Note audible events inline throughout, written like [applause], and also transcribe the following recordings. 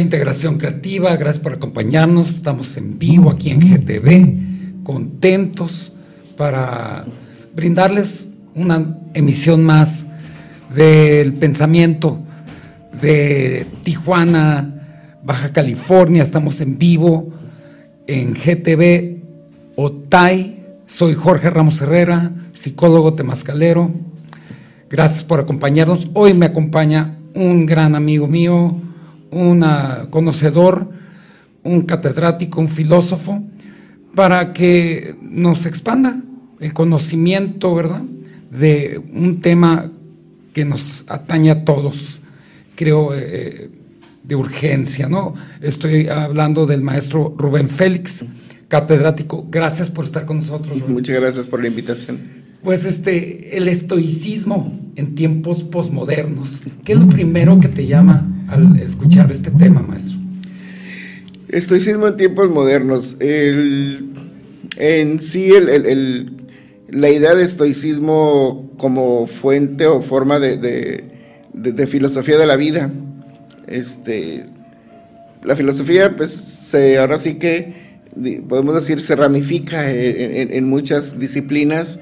Integración Creativa, gracias por acompañarnos. Estamos en vivo aquí en GTV, contentos para brindarles una emisión más del pensamiento de Tijuana, Baja California. Estamos en vivo en GTV OTAI. Soy Jorge Ramos Herrera, psicólogo temascalero. Gracias por acompañarnos. Hoy me acompaña un gran amigo mío, un conocedor, un catedrático, un filósofo, para que nos expanda el conocimiento, ¿verdad?, de un tema que nos atañe a todos, creo, eh, de urgencia, ¿no? Estoy hablando del maestro Rubén Félix, catedrático. Gracias por estar con nosotros. Rubén. Muchas gracias por la invitación. Pues este, el estoicismo en tiempos posmodernos. ¿Qué es lo primero que te llama al escuchar este tema, maestro? Estoicismo en tiempos modernos. El, en sí, el, la idea de estoicismo como fuente o forma de, de, filosofía de la vida. Este, la filosofía, pues, se, ahora sí que podemos decir, se ramifica en muchas disciplinas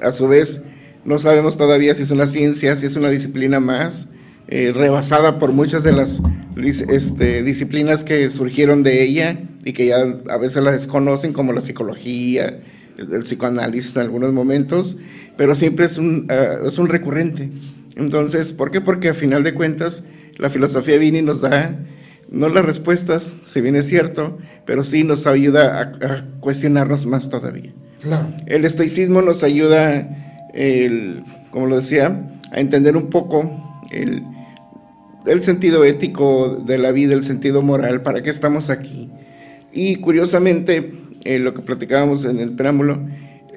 a su vez no sabemos todavía si es una ciencia, si es una disciplina más, eh, rebasada por muchas de las este, disciplinas que surgieron de ella y que ya a veces la desconocen, como la psicología, el, psicoanálisis en algunos momentos, pero siempre es un, ah, es un recurrente. Entonces, ¿por qué? Porque a final de cuentas la filosofía viene y nos da, no las respuestas, si bien es cierto, pero sí nos ayuda a cuestionarnos más todavía. El estoicismo nos ayuda, el, como lo decía, a entender un poco el, sentido ético de la vida, el sentido moral, para qué estamos aquí. Y curiosamente, eh, lo que platicábamos en el preámbulo,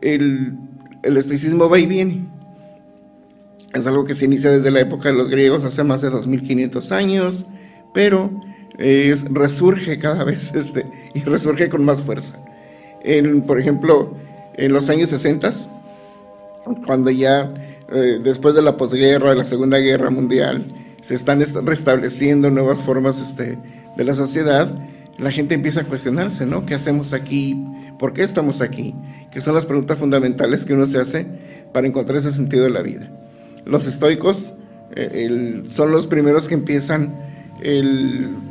el, estoicismo va y viene. Es algo que se inicia desde la época de los griegos, hace más de 2500 años, pero resurge cada vez [laughs] este, y resurge con más fuerza. por ejemplo, en los años 60, cuando ya eh, después de la posguerra, de la Segunda Guerra Mundial, se están restableciendo nuevas formas este, de la sociedad, la gente empieza a cuestionarse, ¿no? ¿Qué hacemos aquí? ¿Por qué estamos aquí? Que son las preguntas fundamentales que uno se hace para encontrar ese sentido de la vida. Los estoicos eh, son los primeros que empiezan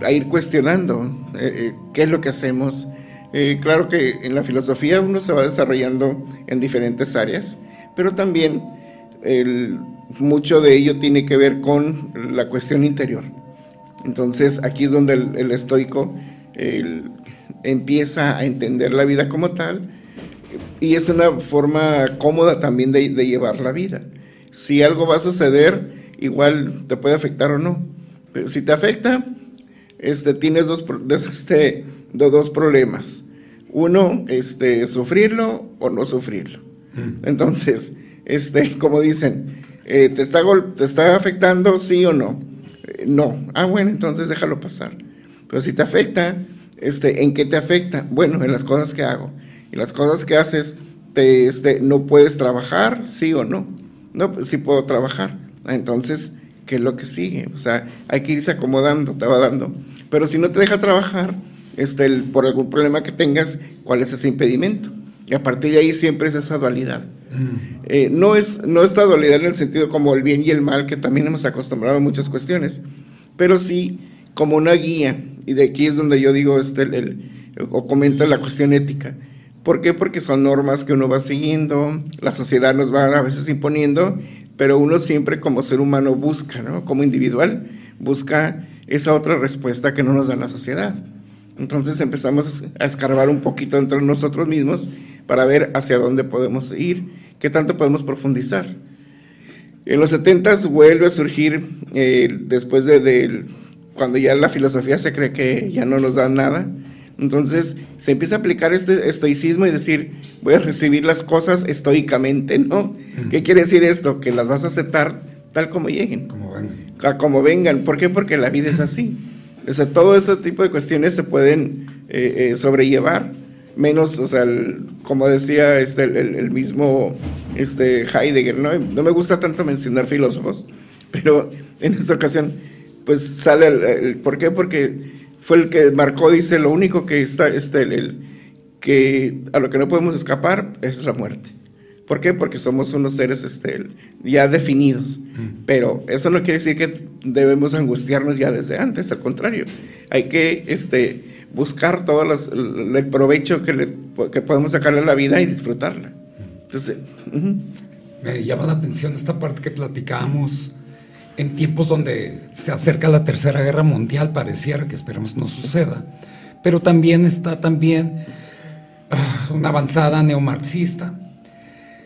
a ir cuestionando eh, qué es lo que hacemos, eh, claro que en la filosofía uno se va desarrollando en diferentes áreas, pero también mucho de ello tiene que ver con la cuestión interior. Entonces aquí es donde el, estoico empieza a entender la vida como tal y es una forma cómoda también de, llevar la vida. Si algo va a suceder, igual te puede afectar o no. Pero si te afecta, este, tienes dos, este, dos problemas uno, este, sufrirlo o no sufrirlo. Mm. Entonces, este, como dicen, eh, ¿te, está ¿te está afectando sí o no? Eh, no. Ah, bueno, entonces déjalo pasar. Pero si te afecta, este, ¿en qué te afecta? Bueno, en las cosas que hago. y las cosas que haces, te, este, no puedes trabajar, sí o no. No, pues sí puedo trabajar. Entonces, ¿qué es lo que sigue? O sea, hay que irse acomodando, te va dando. Pero si no te deja trabajar, este, por algún problema que tengas, ¿cuál es ese impedimento? Y a partir de ahí siempre es esa dualidad. Eh, no, es, no esta dualidad en el sentido como el bien y el mal, que también hemos acostumbrado a muchas cuestiones, pero sí como una guía. Y de aquí es donde yo digo, este, el, o comento la cuestión ética. ¿Por qué? Porque son normas que uno va siguiendo, la sociedad nos va a veces imponiendo, pero uno siempre como ser humano busca, ¿no? Como individual, busca esa otra respuesta que no nos da la sociedad. Entonces empezamos a escarbar un poquito entre nosotros mismos para ver hacia dónde podemos ir, qué tanto podemos profundizar. En los 70 vuelve a surgir, eh, después de, cuando ya la filosofía se cree que ya no nos da nada, entonces se empieza a aplicar este estoicismo y decir, voy a recibir las cosas estoicamente, ¿no? ¿Qué quiere decir esto? Que las vas a aceptar tal como lleguen. Como vengan. A como vengan. ¿Por qué? Porque la vida es así. O sea, todo ese tipo de cuestiones se pueden eh, eh, sobrellevar, menos, o sea, como decía este, el, mismo este, Heidegger, ¿no? No me gusta tanto mencionar filósofos, pero en esta ocasión, pues sale el, ¿por qué? Porque fue el que marcó, dice, lo único que está, este, el, que a lo que no podemos escapar es la muerte. ¿Por qué? Porque somos unos seres este, ya definidos. Pero eso no quiere decir que debemos angustiarnos ya desde antes, al contrario. Hay que este, buscar todo el provecho que, le, que podemos sacarle a la vida y disfrutarla. Entonces, me llama la atención esta parte que platicamos en tiempos donde se acerca la Tercera Guerra Mundial, pareciera que esperemos no suceda, pero también está también ah, una avanzada neomarxista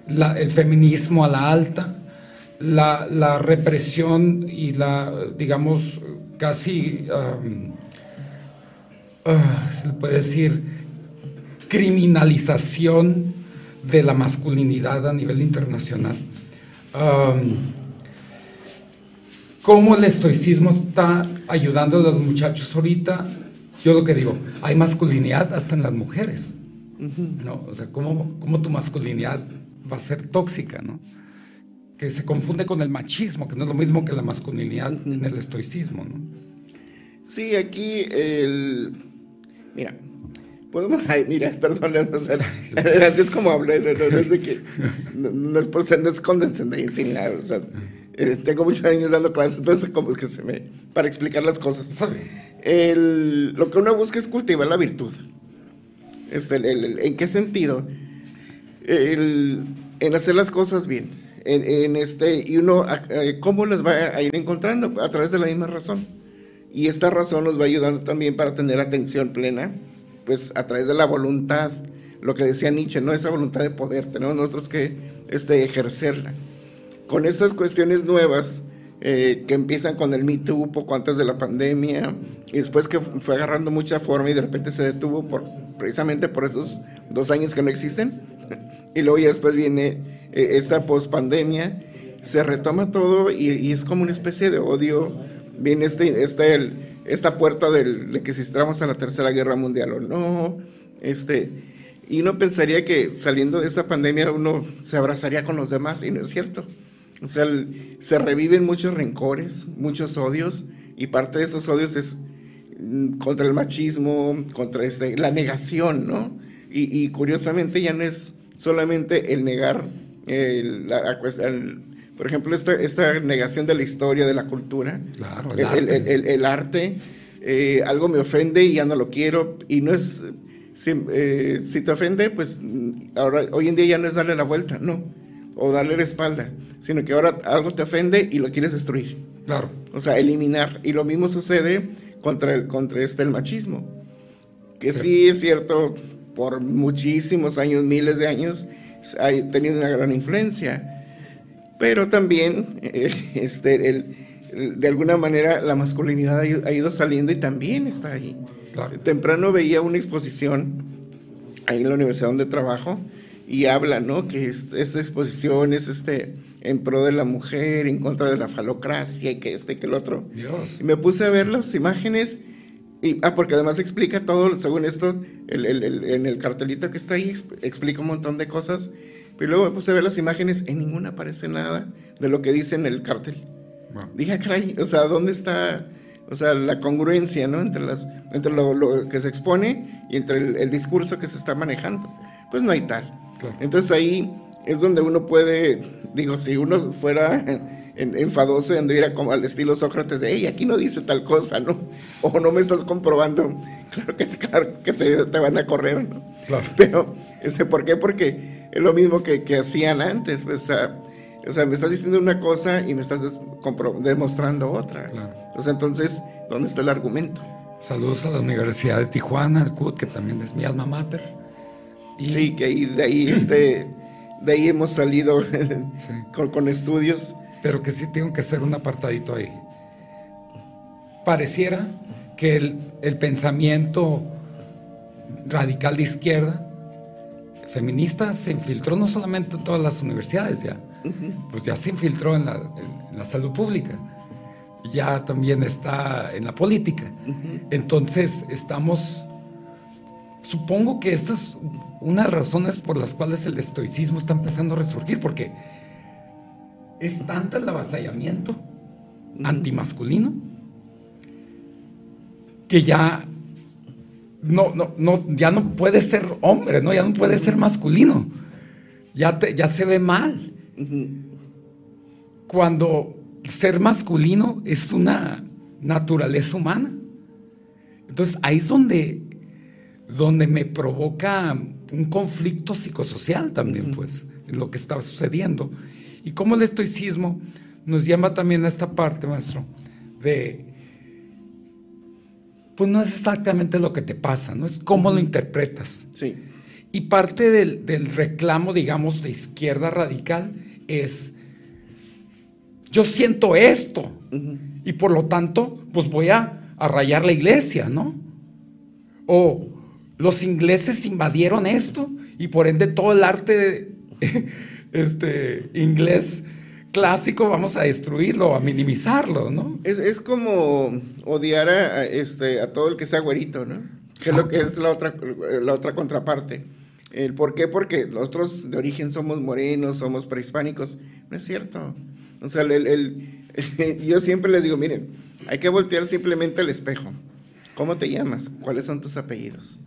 el feminismo a la alta, la, represión y la, digamos, casi, um, ah, se le puede decir, criminalización de la masculinidad a nivel internacional. Um, ¿Cómo el estoicismo está ayudando a los muchachos ahorita? Yo lo que digo, hay masculinidad hasta en las mujeres. ¿no? O sea, ¿cómo, ¿cómo, tu masculinidad va a ser tóxica, ¿no? Que se confunde con el machismo, que no es lo mismo que la masculinidad en el estoicismo, ¿no? Sí, aquí el... Mira, podemos... Ay, mira, [laughs] perdón, así es como hablé, no, es que... No, es por ser, no es condescendencia ni nada, o sea, eh, tengo muchos años dando clases, entonces como es que se me... para explicar las cosas. El, lo que uno busca es cultivar la virtud. Este, ¿En qué sentido? el, en hacer las cosas bien. En, este, y uno, ¿cómo las va a ir encontrando? A través de la misma razón. Y esta razón nos va ayudando también para tener atención plena, pues a través de la voluntad, lo que decía Nietzsche, ¿no? Esa voluntad de poder, tenemos nosotros que este, ejercerla. Con estas cuestiones nuevas, eh, que empiezan con el Me Too poco antes de la pandemia, y después que fue agarrando mucha forma y de repente se detuvo por, precisamente por esos dos años que no existen, [laughs] y luego ya después viene eh, esta pospandemia, se retoma todo y, es como una especie de odio, viene este, este el, esta puerta del, de que si entramos a la tercera guerra mundial o no, este, y uno pensaría que saliendo de esta pandemia uno se abrazaría con los demás y no es cierto. O sea, se reviven muchos rencores, muchos odios y parte de esos odios es mm, contra el machismo, contra este, la negación, ¿no? Y, y curiosamente ya no es solamente el negar, la, por ejemplo, esta, esta, negación de la historia, de la cultura, el, arte, eh, algo me ofende y ya no lo quiero, y no es, eh, si, te ofende, pues ahora, hoy en día ya no es darle la vuelta, no, o darle la espalda, sino que ahora algo te ofende y lo quieres destruir. Claro. O sea, eliminar. Y lo mismo sucede contra el, contra este, el machismo. Que sí es cierto, por muchísimos años, miles de años, ha tenido una gran influencia. Pero también, eh, [laughs] este, el, de alguna manera, la masculinidad ha ido saliendo y también está ahí. Temprano veía una exposición ahí en la universidad donde trabajo y habla, ¿no? Que esta exposición es este, en pro de la mujer, en contra de la falocracia y que este, que el otro. Dios. Y me puse a ver las imágenes Y, ah, porque además explica todo, según esto, el, el, el, en el cartelito que está ahí, explica un montón de cosas. Pero luego me puse a ver las imágenes, en ninguna aparece nada de lo que dice en el cartel. Dije, ah, caray, o sea, ¿dónde está, o sea, la congruencia, ¿no? Entre, las, entre lo, lo que se expone y entre el, discurso que se está manejando. Pues no hay tal. Entonces ahí es donde uno puede, digo, si uno fuera enfadoso y anduviera como al estilo Sócrates de, hey, aquí no dice tal cosa, ¿no? O no me estás comprobando, claro que, claro que te, van a correr, ¿no? Claro. Pero, ese, ¿por qué? Porque es lo mismo que, que hacían antes, pues, o sea, me estás diciendo una cosa y me estás demostrando otra. Claro. O sea, entonces, ¿dónde está el argumento? Saludos a la Universidad de Tijuana, al CUT, que también es mi alma mater. Sí, que ahí, de ahí este, de ahí hemos salido [laughs] con, con, estudios pero que sí tengo que hacer un apartadito ahí. Pareciera que el, pensamiento radical de izquierda feminista se infiltró no solamente en todas las universidades ya, pues ya se infiltró en la, salud pública, ya también está en la política. Entonces estamos, supongo que esto es una de las razones por las cuales el estoicismo está empezando a resurgir, porque es tanto el avasallamiento antimasculino que ya no, no, no, ya no puede ser hombre, ¿no? Ya no puede ser masculino. Ya, ya se ve mal. Cuando ser masculino es una naturaleza humana. Entonces ahí es donde, donde me provoca un conflicto psicosocial también, pues, en lo que estaba sucediendo. Y cómo el estoicismo nos llama también a esta parte, maestro, de, pues no es exactamente lo que te pasa, no es cómo lo interpretas. Sí. Y parte del, reclamo, digamos, de izquierda radical es, yo siento esto, y por lo tanto, pues voy a, a rayar la iglesia, ¿no? O los ingleses invadieron esto y por ende todo el arte de, este, inglés clásico, vamos a destruirlo, a minimizarlo, ¿no? Es, como odiar a, este, a todo el que sea güerito, ¿no? Que es lo que es la otra, la otra contraparte. El ¿Por qué? Porque nosotros de origen somos morenos, somos prehispánicos. No es cierto. O sea, el, [laughs] yo siempre les digo, miren, hay que voltear simplemente el espejo. ¿Cómo te llamas? ¿Cuáles son tus apellidos?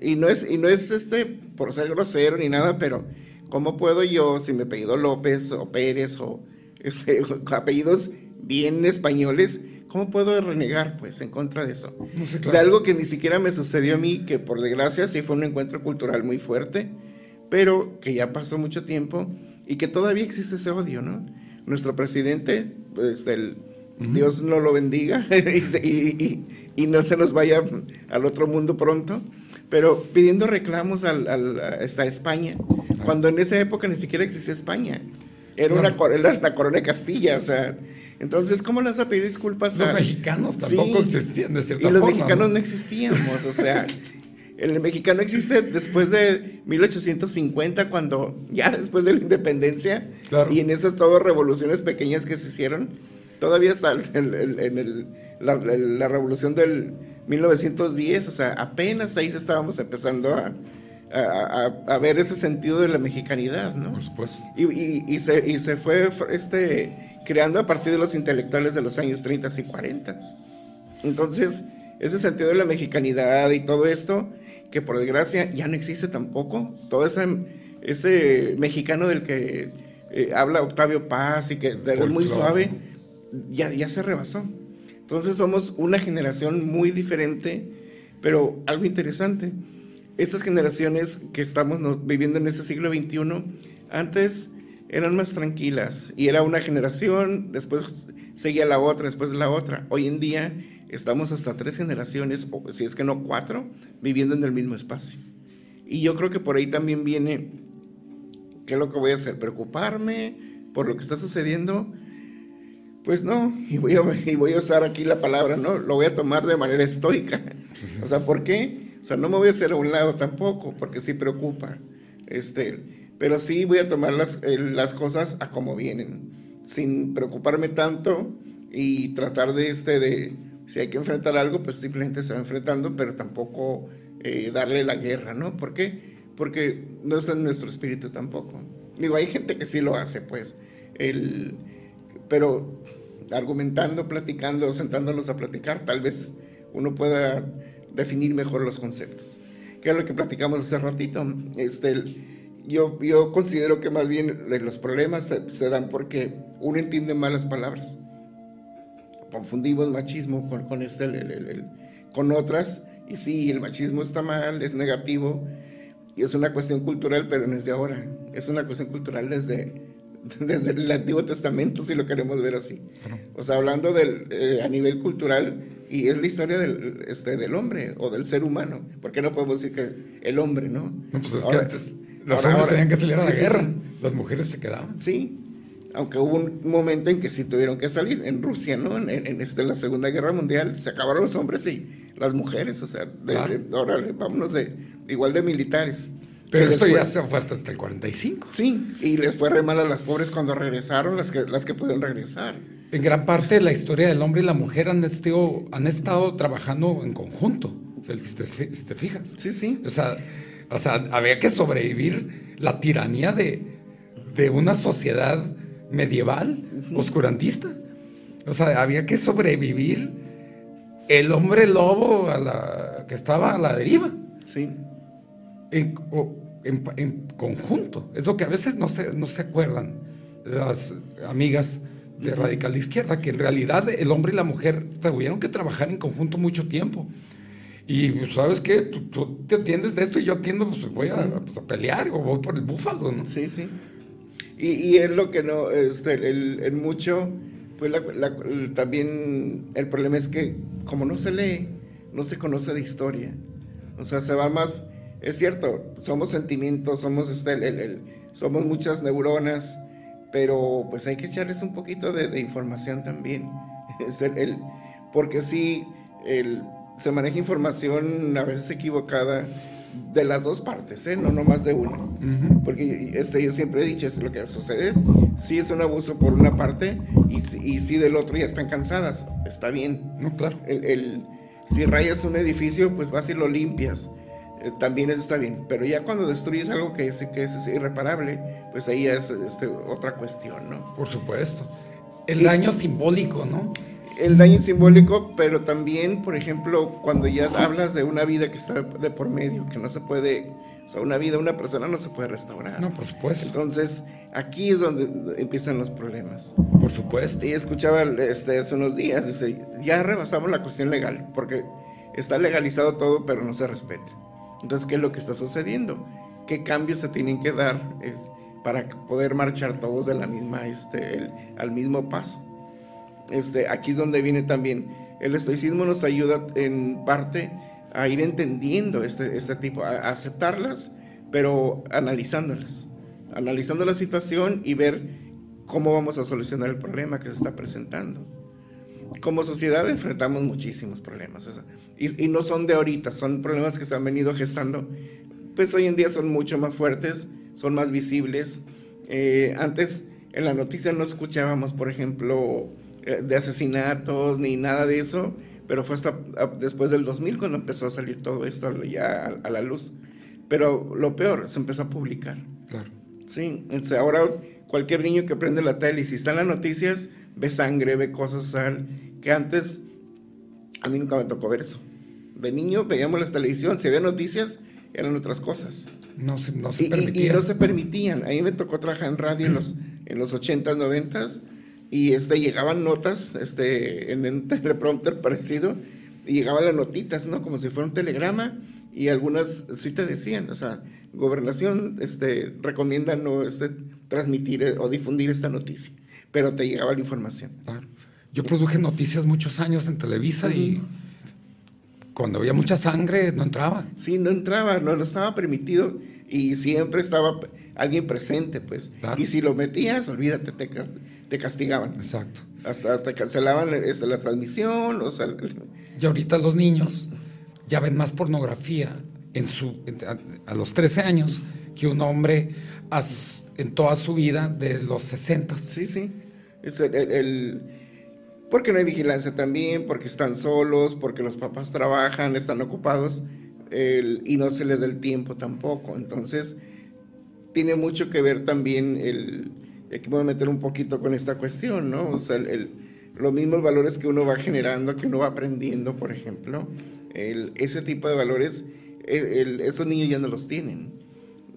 Y no es, y no es este por ser grosero ni nada, pero ¿Cómo puedo yo, si me apellido López o Pérez o ese, [laughs] apellidos bien españoles, cómo puedo renegar pues en contra de eso? De algo que ni siquiera me sucedió a mí, que por desgracia sí fue un encuentro cultural muy fuerte, pero que ya pasó mucho tiempo y que todavía existe ese odio, ¿no? Nuestro presidente, pues el, Dios no lo bendiga [laughs] y, y, no se nos vaya al otro mundo pronto, pero pidiendo reclamos al, al, a España, cuando en esa época ni siquiera existía España. Era, una, la corona de Castilla, o sea. Entonces, ¿cómo le vas a pedir disculpas a...? Los mexicanos tampoco existían de cierta Y los mexicanos ¿no? existíamos, o sea... El mexicano existe después de 1850, cuando ya después de la independencia, y en esas todas revoluciones pequeñas que se hicieron, todavía está en, el, la, la, revolución del 1910, o sea, apenas ahí estábamos empezando a, a, ver ese sentido de la mexicanidad, ¿no? Por supuesto. Y, se, y se fue este, creando a partir de los intelectuales de los años 30 y 40. Entonces, ese sentido de la mexicanidad y todo esto, que por desgracia ya no existe tampoco, todo ese, ese mexicano del que eh, habla Octavio Paz y que es muy suave, ya, ya se rebasó. Entonces somos una generación muy diferente, pero algo interesante estas generaciones que estamos viviendo en este siglo XXI, antes eran más tranquilas y era una generación, después seguía la otra, después la otra. Hoy en día estamos hasta tres generaciones, o si es que no cuatro, viviendo en el mismo espacio. Y yo creo que por ahí también viene, ¿qué es lo que voy a hacer? ¿Preocuparme por lo que está sucediendo? Pues no, y voy a, y voy a usar aquí la palabra, ¿no? Lo voy a tomar de manera estoica. O sea, ¿por qué? O sea, no me voy a hacer a un lado tampoco, porque sí preocupa. Este, pero sí voy a tomar las, las cosas a como vienen, sin preocuparme tanto y tratar de, este, de si hay que enfrentar algo, pues simplemente se va enfrentando, pero tampoco eh, darle la guerra, ¿no? ¿Por qué? Porque no está en nuestro espíritu tampoco. Digo, hay gente que sí lo hace, pues, el, pero argumentando, platicando, sentándonos a platicar, tal vez uno pueda definir mejor los conceptos. Que es lo que platicamos hace ratito. Este, yo, yo considero que más bien los problemas se, dan porque uno entiende malas palabras. Confundimos machismo con, con, este, el, con otras. Y sí, el machismo está mal, es negativo. Y es una cuestión cultural, pero no es de ahora. Es una cuestión cultural desde, [laughs] desde el Antiguo Testamento, si lo queremos ver así. O sea, hablando del, eh, a nivel cultural, y es la historia del, este, del hombre o del ser humano. ¿Por qué no podemos decir que el hombre, no? No, pues es que antes los hombres tenían que salir a la guerra, las mujeres se quedaban. Sí, aunque hubo un momento en que sí tuvieron que salir, en Rusia, ¿no? En, en este, la Segunda Guerra Mundial, se acabaron los hombres y las mujeres, o sea, de, vámonos de, igual de militares. Pero esto ya se fue hasta, el 45. Sí, y les fue re mal a las pobres cuando regresaron, las que, las que pudieron regresar. En gran parte la historia del hombre y la mujer han estado, han estado trabajando en conjunto, si te, fijas. Sí, sí. O sea, o sea, había que sobrevivir la tiranía de, de una sociedad medieval, oscurantista. O sea, había que sobrevivir el hombre lobo a la, que estaba a la deriva. Sí. En, en, conjunto. Es lo que a veces no se, no se acuerdan las amigas de radical izquierda, que en realidad el hombre y la mujer tuvieron que trabajar en conjunto mucho tiempo. Y pues, sabes qué, tú, te atiendes de esto y yo atiendo, pues voy pues, a, pelear o voy por el búfalo, ¿no? Sí, sí. Y, y es lo que no, este, el, en mucho, pues también el problema es que como no se lee, no se conoce de historia. O sea, se va más es cierto, somos sentimientos, somos, este, el, somos muchas neuronas, pero pues hay que echarles un poquito de, información también. [laughs] el, porque sí, se maneja información a veces equivocada de las dos partes, ¿eh? no nomás de una. Porque este, yo siempre he dicho, es lo que sucede. Sí es un abuso por una parte y, y sí del otro ya están cansadas. Está bien. No, claro. El, si rayas un edificio, pues vas y lo limpias eh, también eso está bien. Pero ya cuando destruyes algo que es, que es irreparable, pues ahí es este, otra cuestión, ¿no? Por supuesto. El daño simbólico, ¿no? El daño simbólico, pero también, por ejemplo, cuando ya hablas de una vida que está de por medio, que no se puede, o sea, una vida, una persona no se puede restaurar. No, por supuesto. Entonces, aquí es donde empiezan los problemas. Por supuesto. Y escuchaba este, hace unos días, dice, ya rebasamos la cuestión legal, porque está legalizado todo, pero no se respeta. Entonces, ¿qué es lo que está sucediendo? ¿Qué cambios se tienen que dar para poder marchar todos de la misma, este, al mismo paso? Este, aquí es donde viene también el estoicismo nos ayuda en parte a ir entendiendo este, este tipo, a aceptarlas, pero analizándolas, analizando la situación y ver cómo vamos a solucionar el problema que se está presentando como sociedad enfrentamos muchísimos problemas. y, no son de ahorita, son problemas que se han venido gestando. Pues hoy en día son mucho más fuertes, son más visibles. Eh, antes en la noticia no escuchábamos, por ejemplo, eh, de asesinatos ni nada de eso, pero fue hasta después del 2000 cuando empezó a salir todo esto ya a, la luz. Pero lo peor, se empezó a publicar. Claro. Sí, ahora cualquier niño que prende la tele y si están las noticias, ve sangre, ve cosas que antes a mí nunca me tocó ver eso. De niño veíamos la televisión, si había noticias, eran otras cosas. No se, no se y, permitían. Y, no se permitían. A mí me tocó trabajar en radio en los, en los 80s, 90s, y este, llegaban notas este, en un [laughs] teleprompter parecido, y llegaban las notitas, ¿no? Como si fuera un telegrama, y algunas sí te decían, o sea, gobernación este, recomienda no este, transmitir o difundir esta noticia pero te llegaba la información. Yo produje noticias muchos años en Televisa y cuando había mucha sangre no entraba. Sí, no entraba, no, estaba permitido y siempre estaba alguien presente, pues. Y si lo metías, olvídate, te, castigaban. Exacto. Hasta te cancelaban este, la transmisión, o sea... Y ahorita los niños ya ven más pornografía en su, a, los 13 años que un hombre en toda su vida de los 60. Sí, sí. El, porque no hay vigilancia también, porque están solos, porque los papás trabajan, están ocupados y no se les da el tiempo tampoco. Entonces, tiene mucho que ver también el, aquí voy a meter un poquito con esta cuestión, ¿no? O sea, el, los mismos valores que uno va generando, que uno va aprendiendo, por ejemplo, ese tipo de valores, e, esos niños ya no los tienen.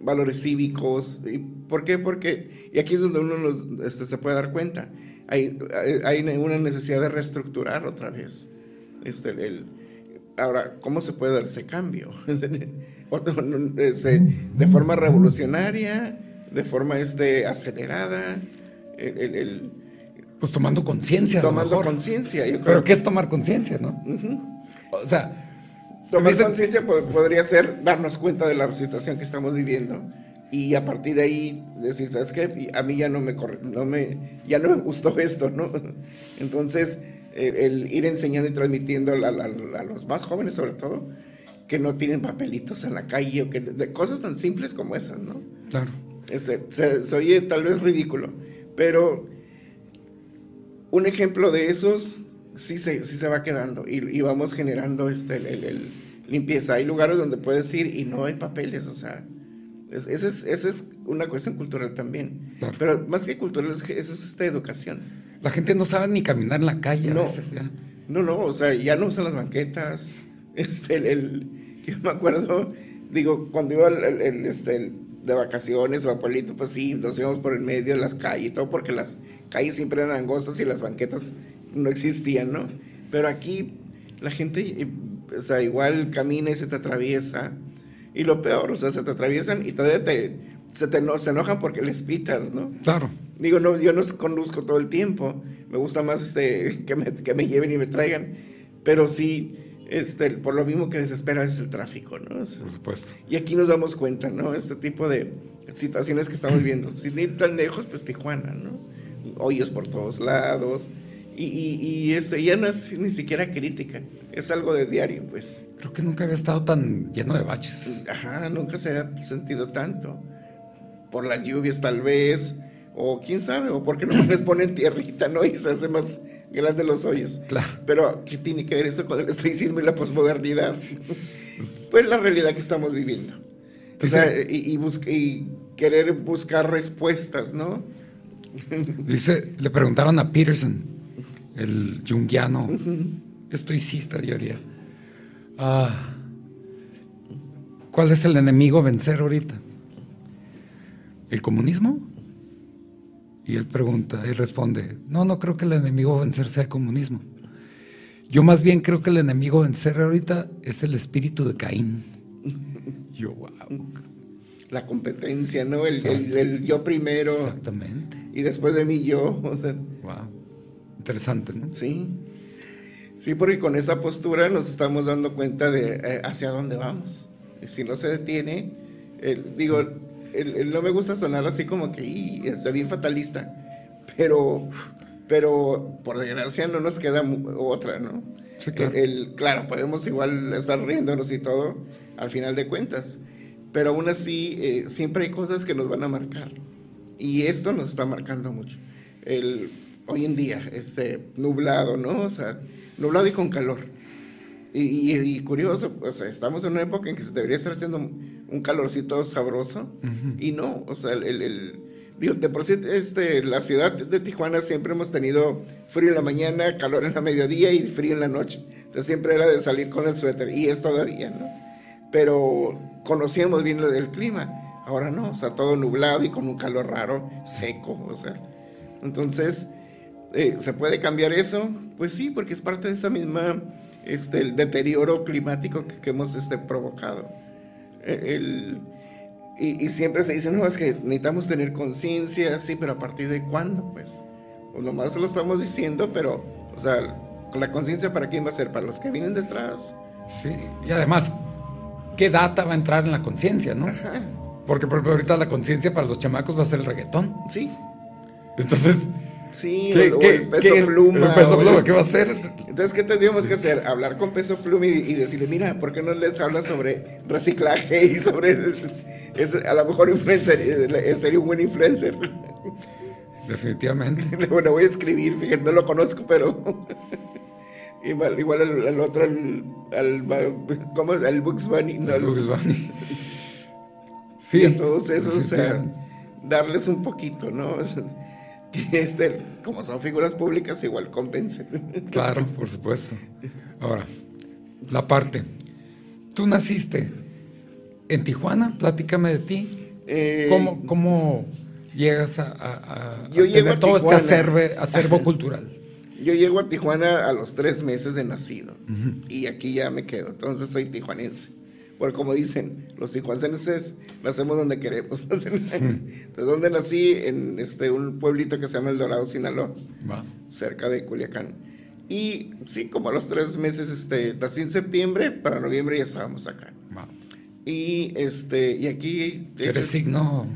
Valores cívicos. ¿Y ¿Por qué? Porque, y aquí es donde uno este, se puede dar cuenta, hay, hay, una necesidad de reestructurar otra vez. Este, el, ahora, ¿cómo se puede dar ese cambio? [laughs] de forma revolucionaria, de forma este, acelerada, el, pues tomando conciencia. Tomando conciencia. Pero ¿qué es tomar conciencia, no? O sea... Tomar conciencia podría ser darnos cuenta de la situación que estamos viviendo y a partir de ahí decir, ¿sabes qué? A mí ya no me, no me, ya no me gustó [laughs] esto, ¿no? Entonces, el, ir enseñando y transmitiendo a, a, los más jóvenes sobre todo, que no tienen papelitos en la calle o que de cosas tan simples como esas, ¿no? Claro. Este, se, oye tal vez ridículo, pero un ejemplo de esos sí se, sí se va quedando y, vamos generando este, el, limpieza. Hay lugares donde puedes ir y no hay papeles, o sea, esa es, es, una cuestión cultural también. Pero más que cultural, eso es esta educación. La gente no sabe ni caminar en la calle no, a veces ya. No, no, o sea, ya no usan las banquetas. [laughs] Este, el, yo me acuerdo, digo, cuando iba el, este, de vacaciones o a pueblito, pues sí, nos íbamos por el medio de las calles y todo, porque las calles siempre eran angostas y las banquetas no existían, ¿no? Pero aquí la gente, eh, o sea, igual camina y se te atraviesa. Y lo peor, o sea, se te atraviesan y todavía te, se, te se enojan porque les pitas, ¿no? Claro. Digo, no, yo no conduzco todo el tiempo. Me gusta más este, que, me, que me lleven y me traigan. Pero sí, este, por lo mismo que desespera es el tráfico, ¿no? por supuesto. Y aquí nos damos cuenta, ¿no? Este tipo de situaciones que estamos viendo. Sin ir tan lejos, pues Tijuana, ¿no? Hoyos por todos lados. Y, y, y este, ya no es ni siquiera crítica, es algo de diario, pues. Creo que nunca había estado tan lleno de baches. Ajá, nunca se ha sentido tanto. Por las lluvias tal vez, o quién sabe, o porque no [laughs] les ponen tierrita, ¿no? Y se hace más grande los hoyos. Claro. Pero, ¿qué tiene que ver eso con el estoicismo y la posmodernidad? [laughs] Pues, la realidad que estamos viviendo. O sea, y, y querer buscar respuestas, ¿no? Dice, le preguntaban a Peterson, el jungiano, estoicista, yo diría. Ah, ¿Cuál es el enemigo a vencer ahorita? ¿El comunismo? Y él pregunta, y responde, no, no creo que el enemigo a vencer sea el comunismo. Yo más bien creo que el enemigo a vencer ahorita es el espíritu de Caín. [laughs] Yo, wow. La competencia, ¿no? El, yo primero. Exactamente. Y después de mí yo. Wow. Interesante, ¿no? Sí. Sí, porque con esa postura nos estamos dando cuenta de eh, hacia dónde vamos. Si no se detiene, digo, no me gusta sonar así como que y, bien fatalista, pero, pero por desgracia no nos queda otra, ¿no? claro. El, claro, podemos igual estar riéndonos y todo, al final de cuentas, pero aún así eh, siempre hay cosas que nos van a marcar. Y esto nos está marcando mucho. El, hoy en día, este, nublado, ¿no? O sea, nublado y con calor. Y, curioso, o sea, estamos en una época en que se debería estar haciendo un calorcito sabroso y no, o sea, el, el, digo, de por sí, este, la ciudad de Tijuana siempre hemos tenido frío en la mañana, calor en la mediodía y frío en la noche. Entonces siempre era de salir con el suéter y es todavía, ¿no? Pero conocíamos bien lo del clima, ahora no, o sea, todo nublado y con un calor raro, seco, o sea. Entonces, eh, ¿se puede cambiar eso? Pues sí, porque es parte de esa misma este, el deterioro climático que, hemos este, provocado. E, el, y, siempre se dice, no, es que necesitamos tener conciencia, sí, pero a partir de cuándo, pues. O nomás lo estamos diciendo, pero, o sea, la conciencia para quién va a ser, para los que vienen detrás. Sí, y además, ¿qué data va a entrar en la conciencia, no? Porque por ejemplo, ahorita la conciencia para los chamacos va a ser el reggaetón. Sí. Entonces, Sí, el peso pluma. El peso pluma, ¿qué va a hacer? Entonces, ¿qué tendríamos que hacer? Hablar con peso pluma y, decirle, mira, ¿por qué no les hablas sobre reciclaje y sobre... Es, a lo mejor influencer, sería un buen influencer. Definitivamente. [laughs] Bueno, voy a escribir, fíjate, no lo conozco, pero [laughs] igual, igual al, otro, al, al, ¿cómo es? Al Bugs Bunny, ¿no? El Bugs Bunny. Sí. [laughs] Y a todos esos, o sea, darles un poquito, ¿no? Que este, como son figuras públicas, igual convencen. Claro, por supuesto. Ahora, la parte. Tú naciste en Tijuana, platícame de ti. Eh, ¿Cómo, ¿Cómo llegas a, a, a Yo llego a todo este Tijuana. acervo, acervo cultural? Yo llego a Tijuana a los tres meses de nacido y aquí ya me quedo, entonces soy tijuanense. Porque como dicen, los tijuanenses nacemos donde queremos. [laughs] Entonces, donde nací? En este, un pueblito que se llama El Dorado, Sinaloa, cerca de Culiacán. Y sí, como a los tres meses, este, nací en septiembre, para noviembre ya estábamos acá. Y, este, y aquí, Eres signo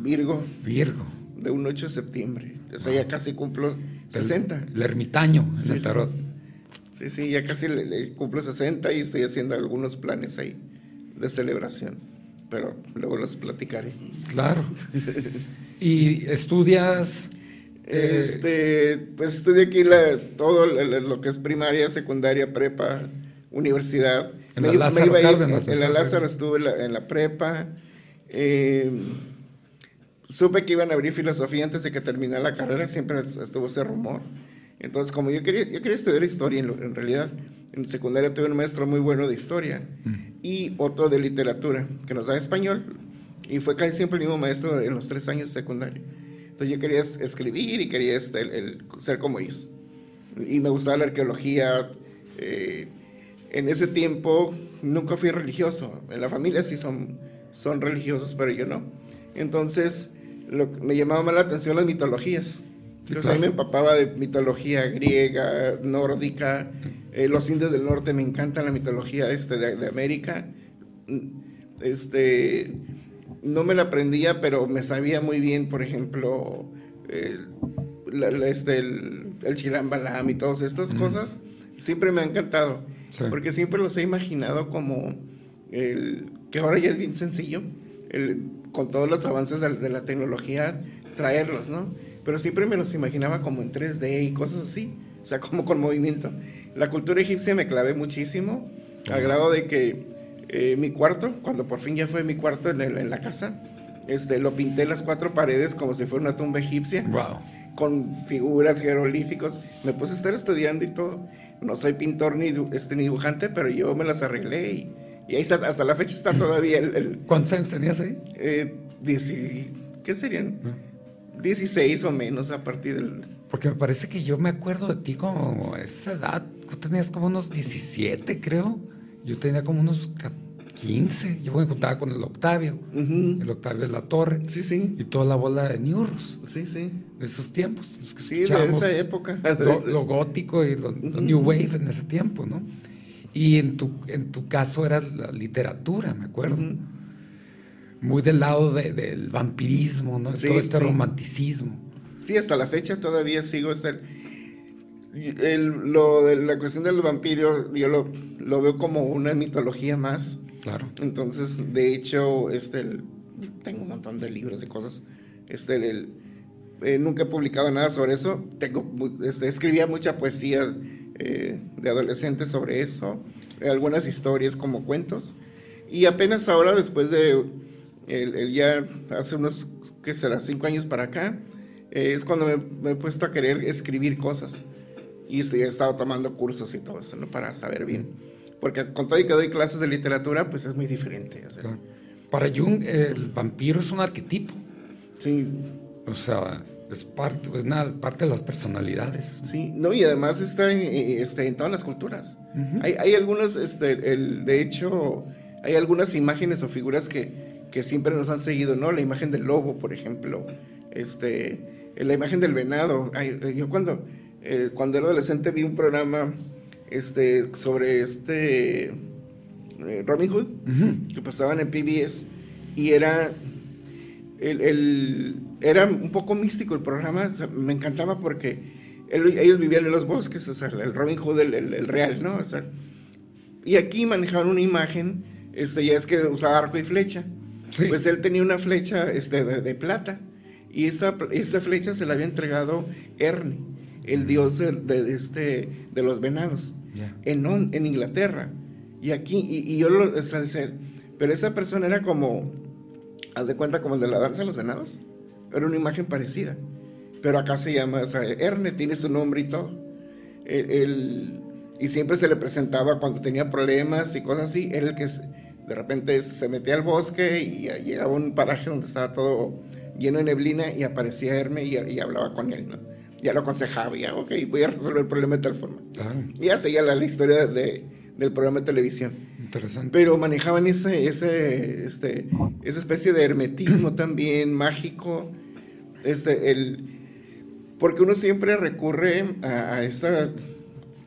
Virgo, Virgo. de un 8 de septiembre. O sea, ya casi cumplo 60. El, el ermitaño en Sí, el sí. tarot. Sí, sí, ya casi le, le cumplo 60 y estoy haciendo algunos planes ahí de celebración. Pero luego los platicaré. Claro. y estudias. eh, Este, pues estudié aquí la, todo lo, que es primaria, secundaria, prepa, universidad. En la Lázaro iba a ir- Cárdenas, me En la estás Lázaro estuve en la, en la prepa. eh, supe que iban a abrir filosofía antes de que terminara la carrera, siempre estuvo ese rumor. Entonces, como yo quería, yo quería estudiar historia en, lo- en realidad, en secundaria tuve un maestro muy bueno de historia y otro de literatura, que nos da español, y fue casi siempre el mismo maestro en los tres años de secundaria. Entonces yo quería es- escribir y quería este, el- el ser como ellos. Y me gustaba la arqueología. eh, en ese tiempo nunca fui religioso. En la familia sí son, son religiosos, pero yo no. Entonces lo, me llamaba más la atención las mitologías. Entonces ahí claro. me empapaba de mitología griega, nórdica. Eh, los indios del norte me encanta la mitología este, de, de América. Este, no me la aprendía, pero me sabía muy bien, por ejemplo, el, la- la- este, el, el chilambalam y todas estas cosas. Siempre me ha encantado, Sí. porque siempre los he imaginado como el, que ahora ya es bien sencillo, el, con todos los avances de, de la tecnología, traerlos, ¿no? Pero siempre me los imaginaba como en 3D y cosas así, o sea, como con movimiento. La cultura egipcia me clavé muchísimo, al grado de que eh, mi cuarto, cuando por fin ya fue mi cuarto en, el- en la casa, este, lo pinté las cuatro paredes como si fuera una tumba egipcia Wow. con figuras, jeroglíficos. Me puse a estar estudiando y todo. No soy pintor ni, este, ni dibujante, pero yo me las arreglé y, y ahí está- hasta la fecha está todavía el... el, ¿Cuántos años tenías ahí? eh, dieci- ¿Qué serían? 16 o menos a partir del... Porque me parece que yo me acuerdo de ti como esa edad. Tú tenías como unos 17, creo. Yo tenía como unos ca- 15. Yo me juntaba con el Octavio. El Octavio de la Torre. Sí, sí. Y toda la bola de Ñurros Sí, sí. de esos tiempos. los que Sí, de esa época. Lo, [laughs] lo gótico y lo, lo New Wave en ese tiempo, ¿no? Y en tu, en tu caso era la literatura, me acuerdo. Muy del lado de- del vampirismo, ¿no? Sí, Todo este sí. romanticismo. Sí, hasta la fecha todavía sigo hasta el, el- lo de la cuestión del vampiro, yo lo, lo veo como una mitología más. Claro. Entonces, de hecho, este, el- tengo un montón de libros y cosas. Este, el- eh, nunca he publicado nada sobre eso. Tengo, este, escribía mucha poesía eh, de adolescentes sobre eso, algunas historias como cuentos. Y apenas ahora, después de el, el ya hace unos, ¿qué será? Cinco años para acá, eh, es cuando me, me he puesto a querer escribir cosas. Y sí, he estado tomando cursos y todo eso, ¿no? Para saber bien. Porque con todo y que doy clases de literatura, pues es muy diferente. o sea, Claro. Para Jung, el vampiro es un arquetipo. Sí, O sea, es parte, es una parte de las personalidades. sí. No, y además está en, eh, este, en todas las culturas. Ujú. hay, hay algunos, este, el, de hecho, hay algunas imágenes o figuras que, que siempre nos han seguido, ¿no? La imagen del lobo, por ejemplo. Este, la imagen del venado. Ay, yo cuando, eh, cuando era adolescente vi un programa este, sobre este eh, Robin Hood. Ujú. que pasaban en PBS y era el, el- era un poco místico el programa, o sea, me encantaba porque él- ellos vivían en los bosques, o sea, el Robin Hood, el, el- real, ¿no? O sea, y aquí manejaban una imagen, este, ya es que usaba arco y flecha, Sí. pues él tenía una flecha este, de, de plata Y esa, esa flecha se la había entregado Erne, el dios de, de este, de los venados, en, en Inglaterra. Y aquí, y, y yo lo, o sea, pero esa persona era como, haz de cuenta como el de la danza de los venados. Era una imagen parecida. Pero acá se llama, o sea, Erne tiene su nombre y todo. El- el- y siempre se le presentaba cuando tenía problemas y cosas así. Era el que de repente se metía al bosque y llegaba a un paraje donde estaba todo lleno de neblina y aparecía Herme y, y hablaba con él, ¿no? Ya lo aconsejaba, ya, ok, voy a resolver el problema de tal forma. Claro, Y ya seguía la, la historia de- del programa de televisión. interesante. Pero manejaban ese, ese, este, esa especie de hermetismo [clears throat] también mágico. Este, el, porque uno siempre recurre a, a esa,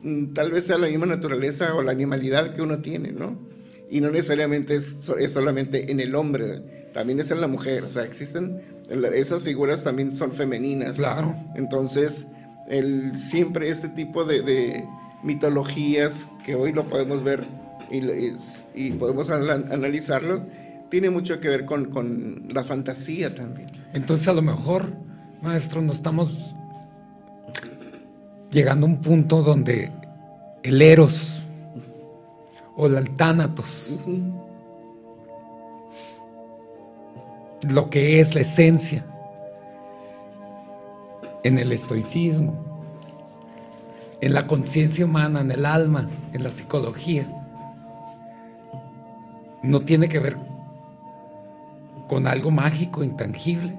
mm, tal vez sea la misma naturaleza o la animalidad que uno tiene, ¿no? Y no necesariamente es, es solamente en el hombre, también es en la mujer. O sea, existen, esas figuras también son femeninas. Claro. Entonces, el, siempre este tipo de, de mitologías que hoy lo podemos ver y, podemos ana- analizarlos, tiene mucho que ver con, con la fantasía también. Entonces a lo mejor, maestro, no estamos llegando a un punto donde el Eros o el Tánatos, lo que es la esencia en el estoicismo, en la conciencia humana, en el alma, en la psicología, no tiene que ver con algo mágico, intangible.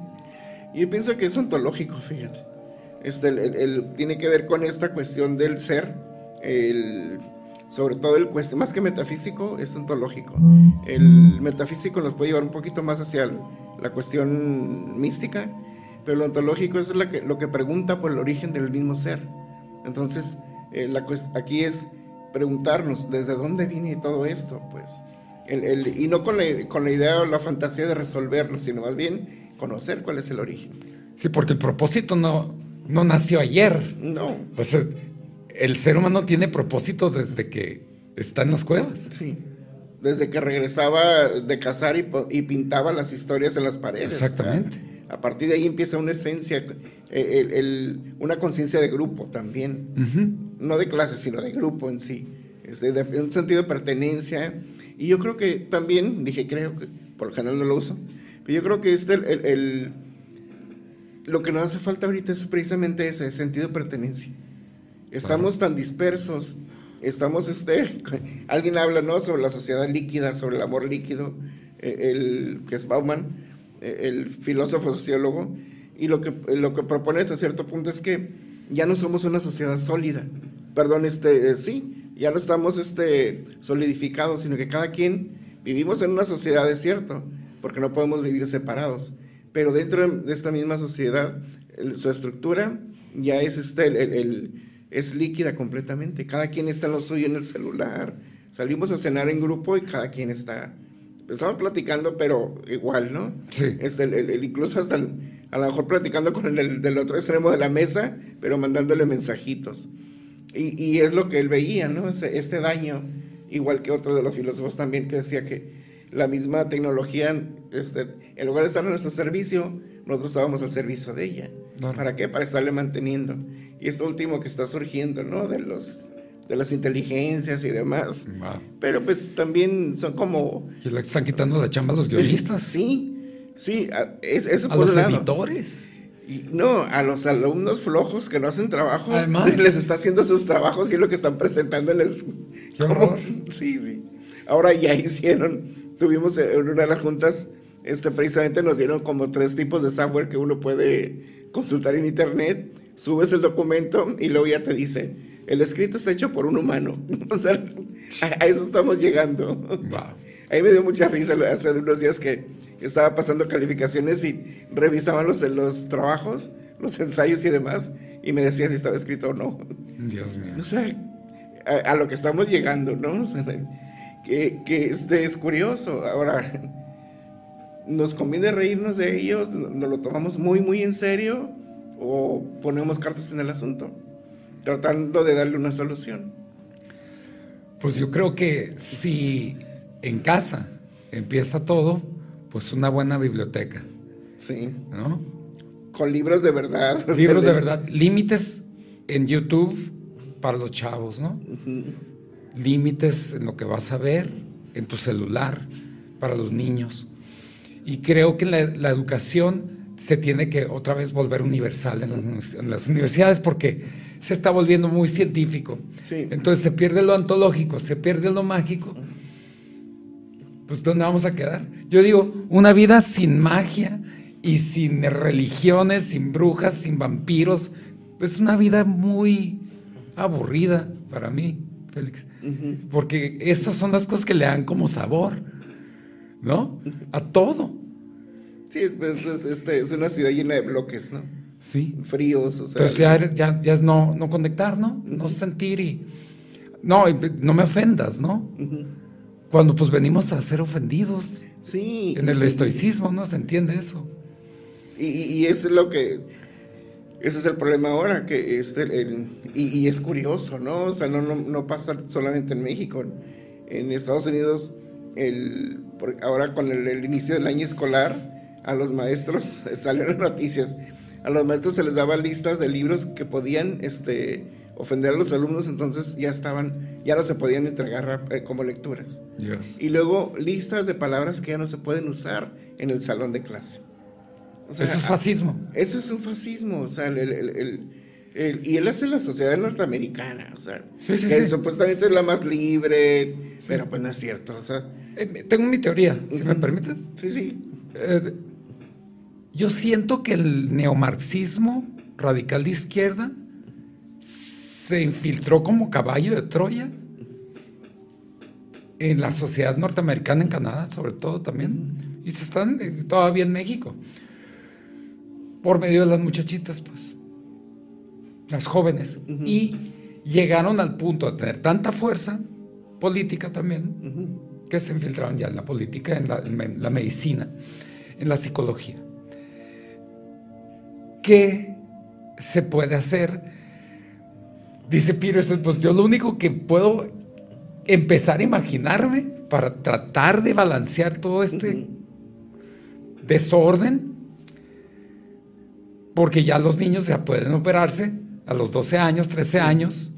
Yo pienso que es ontológico, fíjate. Este, el- tiene que ver con esta cuestión del ser, el- sobre todo el cuestión, más que metafísico, es ontológico. El metafísico nos puede llevar un poquito más hacia la cuestión mística, pero lo ontológico es la que- lo que pregunta por el origen del mismo ser. Entonces, eh, la aquí es preguntarnos desde dónde viene todo esto, pues. El- el- y no con la, con la idea o la fantasía de resolverlo, sino más bien conocer cuál es el origen. Sí, porque el propósito no, no nació ayer. No, O sea, el ser humano tiene propósito desde que está en las cuevas. sí. Desde que regresaba de cazar y, pintaba las historias en las paredes. Exactamente. o sea, a partir de ahí empieza una esencia, el- el- una conciencia de grupo también. No de clase, sino de grupo en sí, este, de, de un sentido de pertenencia. Y yo creo que también, dije creo, que por lo general no lo uso, pero yo creo que este, el, el- el- lo que nos hace falta ahorita es precisamente ese sentido de pertenencia. Estamos tan dispersos, estamos, este, [laughs] alguien habla, ¿no?, sobre la sociedad líquida, sobre el amor líquido, eh, el, que es Bauman, eh, el filósofo sociólogo, y lo que, lo que propone hasta cierto punto es que ya no somos una sociedad sólida, perdón, este, eh, sí, ya no estamos este, solidificados, sino que cada quien vivimos en una sociedad, es cierto, porque no podemos vivir separados, pero dentro de, esta misma sociedad, su estructura ya es, este, el- es líquida completamente, cada quien está en lo suyo en el celular, salimos a cenar en grupo y cada quien está, estamos platicando, pero igual, ¿no? Sí. Este, el- el- incluso hasta el- a lo mejor platicando con el del, otro extremo de la mesa, pero mandándole mensajitos. Y, y es lo que él veía, ¿no? Ese- este daño, igual que otro de los filósofos también, que decía que la misma tecnología, este, en lugar de estar a nuestro servicio, nosotros estábamos al servicio de ella. Claro. ¿Para qué? Para estarle manteniendo. Y esto último que está surgiendo, ¿no? De, los, de las inteligencias y demás. Pero pues también son como... Y le están quitando la chamba a los guionistas, [laughs] Sí, sí, a- es, eso a por los un lado. editores. Y no, a los alumnos flojos que no hacen trabajo, Además. [laughs] les está haciendo sus trabajos y es lo que están presentándoles. Qué como-. [laughs] Sí, sí. Ahora ya hicieron, tuvimos en una de las juntas, este, precisamente nos dieron como tres tipos de software que uno puede consultar en internet, subes el documento y luego ya te dice, el escrito está hecho por un humano. [laughs] o sea, a, a eso estamos llegando. Wow. A mí me dio mucha risa hace unos días que estaba pasando calificaciones y revisaban los, los trabajos, los ensayos y demás, y me decía si estaba escrito o no. Dios mío. O sea, a, a lo que estamos llegando, ¿no? O sea, que, que este es curioso. Ahora, ¿nos conviene reírnos de ellos? ¿Nos lo tomamos muy, muy en serio? ¿O ponemos cartas en el asunto? Tratando de darle una solución. Pues yo creo que si en casa empieza todo, pues una buena biblioteca, Sí. ¿no? Con libros de verdad. [laughs] Libros de verdad. Límites en YouTube para los chavos, ¿no? Límites en lo que vas a ver en tu celular para los niños. Y creo que la, la educación se tiene que otra vez volver universal en las, en las universidades porque se está volviendo muy científico. Sí. Entonces se pierde lo antológico, se pierde lo mágico. Pues ¿dónde vamos a quedar? Yo digo, una vida sin magia y sin religiones, sin brujas, sin vampiros, es una vida muy aburrida para mí, Félix. Porque esas son las cosas que le dan como sabor, ¿no? A todo. Sí, es, pues, es, este, es una ciudad llena de bloques, ¿no? Sí. Fríos, o sea. Entonces ya, ya, ya es no, no conectar, ¿no? No sentir y... No, y no me ofendas, ¿no? Cuando pues venimos a ser ofendidos. Sí. En el estoicismo, ¿no? Se entiende eso. Y, y- es lo que. Ese es el problema ahora, que este, el- y, y es curioso, ¿no? O sea, no, no, no pasa solamente en México. En Estados Unidos, el, ahora con el, el inicio del año escolar, a los maestros, [laughs] salieron noticias, a los maestros se les daban listas de libros que podían este, ofender a los alumnos, entonces ya estaban, ya no se podían entregar eh, como lecturas. Y luego listas de palabras que ya no se pueden usar en el salón de clase. O sea, Eso es fascismo. eso es un fascismo, o sea, el, el- el- el- y él hace la sociedad norteamericana, o sea, Sí, sí, que sí. supuestamente es la más libre, pero pues no es cierto, o sea, Eh, tengo mi teoría, si me Ujú. permites. sí, sí, Eh, yo siento que el neomarxismo radical de izquierda se infiltró como caballo de Troya en la sociedad norteamericana, en Canadá sobre todo también, y se están eh, todavía en México, por medio de las muchachitas, pues, las jóvenes, y llegaron al punto de tener tanta fuerza política también, que se infiltraron ya en la política, en la, en me- la medicina, en la psicología. ¿Qué se puede hacer? Dice Peterson, pues yo lo único que puedo empezar a imaginarme para tratar de balancear todo este desorden, porque ya los niños ya pueden operarse a los 12 años, 13 años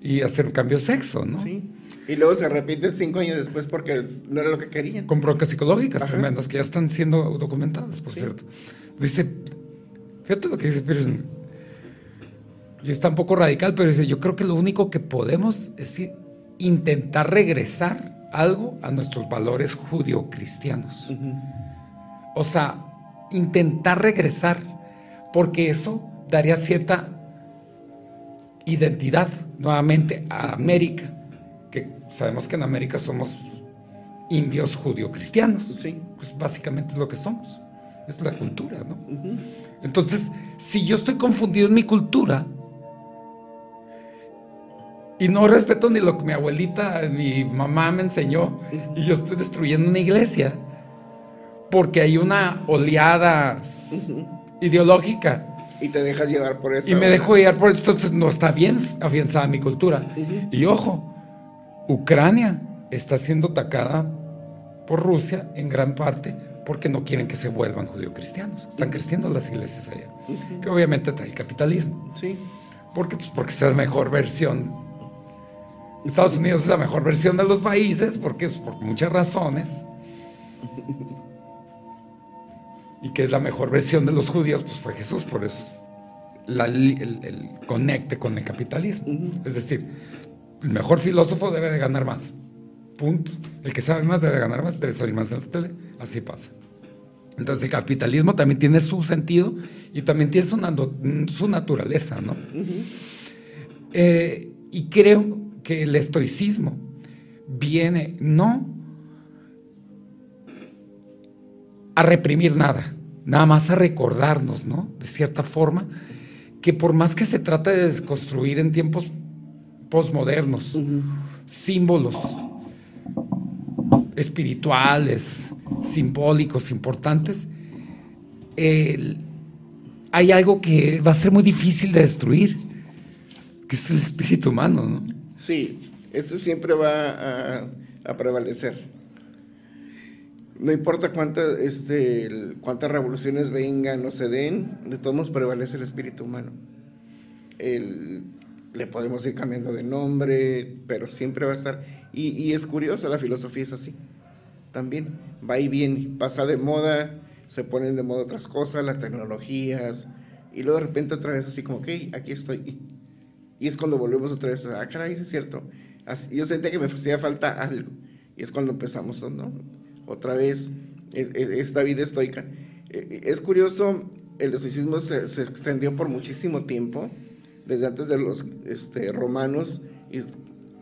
y hacer un cambio de sexo, ¿no? sí. Y luego se repite cinco años después porque no era lo que querían. con broncas psicológicas Ajá. tremendas que ya están siendo documentadas, por Sí. cierto. Dice, fíjate lo que dice Peterson, y está un poco radical, pero dice, yo creo que lo único que podemos es intentar regresar algo a nuestros valores judio-cristianos. O sea, intentar regresar, porque eso daría cierta identidad nuevamente a América, que sabemos que en América somos indios judio-cristianos. Sí. Pues básicamente es lo que somos, es la cultura, ¿no? Ujú. Entonces, si yo estoy confundido en mi cultura y no respeto ni lo que mi abuelita, mi mamá me enseñó, y yo estoy destruyendo una iglesia porque hay una oleada ideológica Y te dejas llevar por eso. y me dejo guiar por eso, entonces no está bien afianzada mi cultura. Y ojo, Ucrania está siendo atacada por Rusia en gran parte porque no quieren que se vuelvan judio-cristianos. Están creciendo las iglesias allá, que obviamente trae el capitalismo. Sí. ¿Por qué? Pues porque es la mejor versión. Estados Unidos es la mejor versión de los países, porque por muchas razones. Y que es la mejor versión de los judíos, pues fue Jesús, por eso es la li- el, el conecte con el capitalismo. Es decir, el mejor filósofo debe de ganar más. Punto. El que sabe más debe ganar más, debe salir más en la tele. Así pasa. Entonces el capitalismo también tiene su sentido y también tiene su, natu- su naturaleza, ¿no? Eh, y creo que el estoicismo viene no a reprimir nada, nada más a recordarnos, ¿no? De cierta forma, que por más que se trate de desconstruir en tiempos posmodernos, símbolos espirituales, simbólicos, importantes, el- hay algo que va a ser muy difícil de destruir, que es el espíritu humano, ¿no? Sí, ese siempre va a, prevalecer. no importa cuántas este, cuántas revoluciones vengan o se den, de todos modos prevalece el espíritu humano. Le podemos ir cambiando de nombre, pero siempre va a estar. Y, y, es curioso, la filosofía es así. También va y viene, pasa de moda, se ponen de moda otras cosas, las tecnologías, y luego de repente otra vez así como, que aquí estoy. Y es cuando volvemos otra vez, ah, caray, es cierto. yo sentía que me hacía falta algo. Y es cuando empezamos, ¿no? Otra vez, esta vida estoica. E, e, es curioso, el estoicismo se, extendió por muchísimo tiempo, desde antes de los este, romanos, y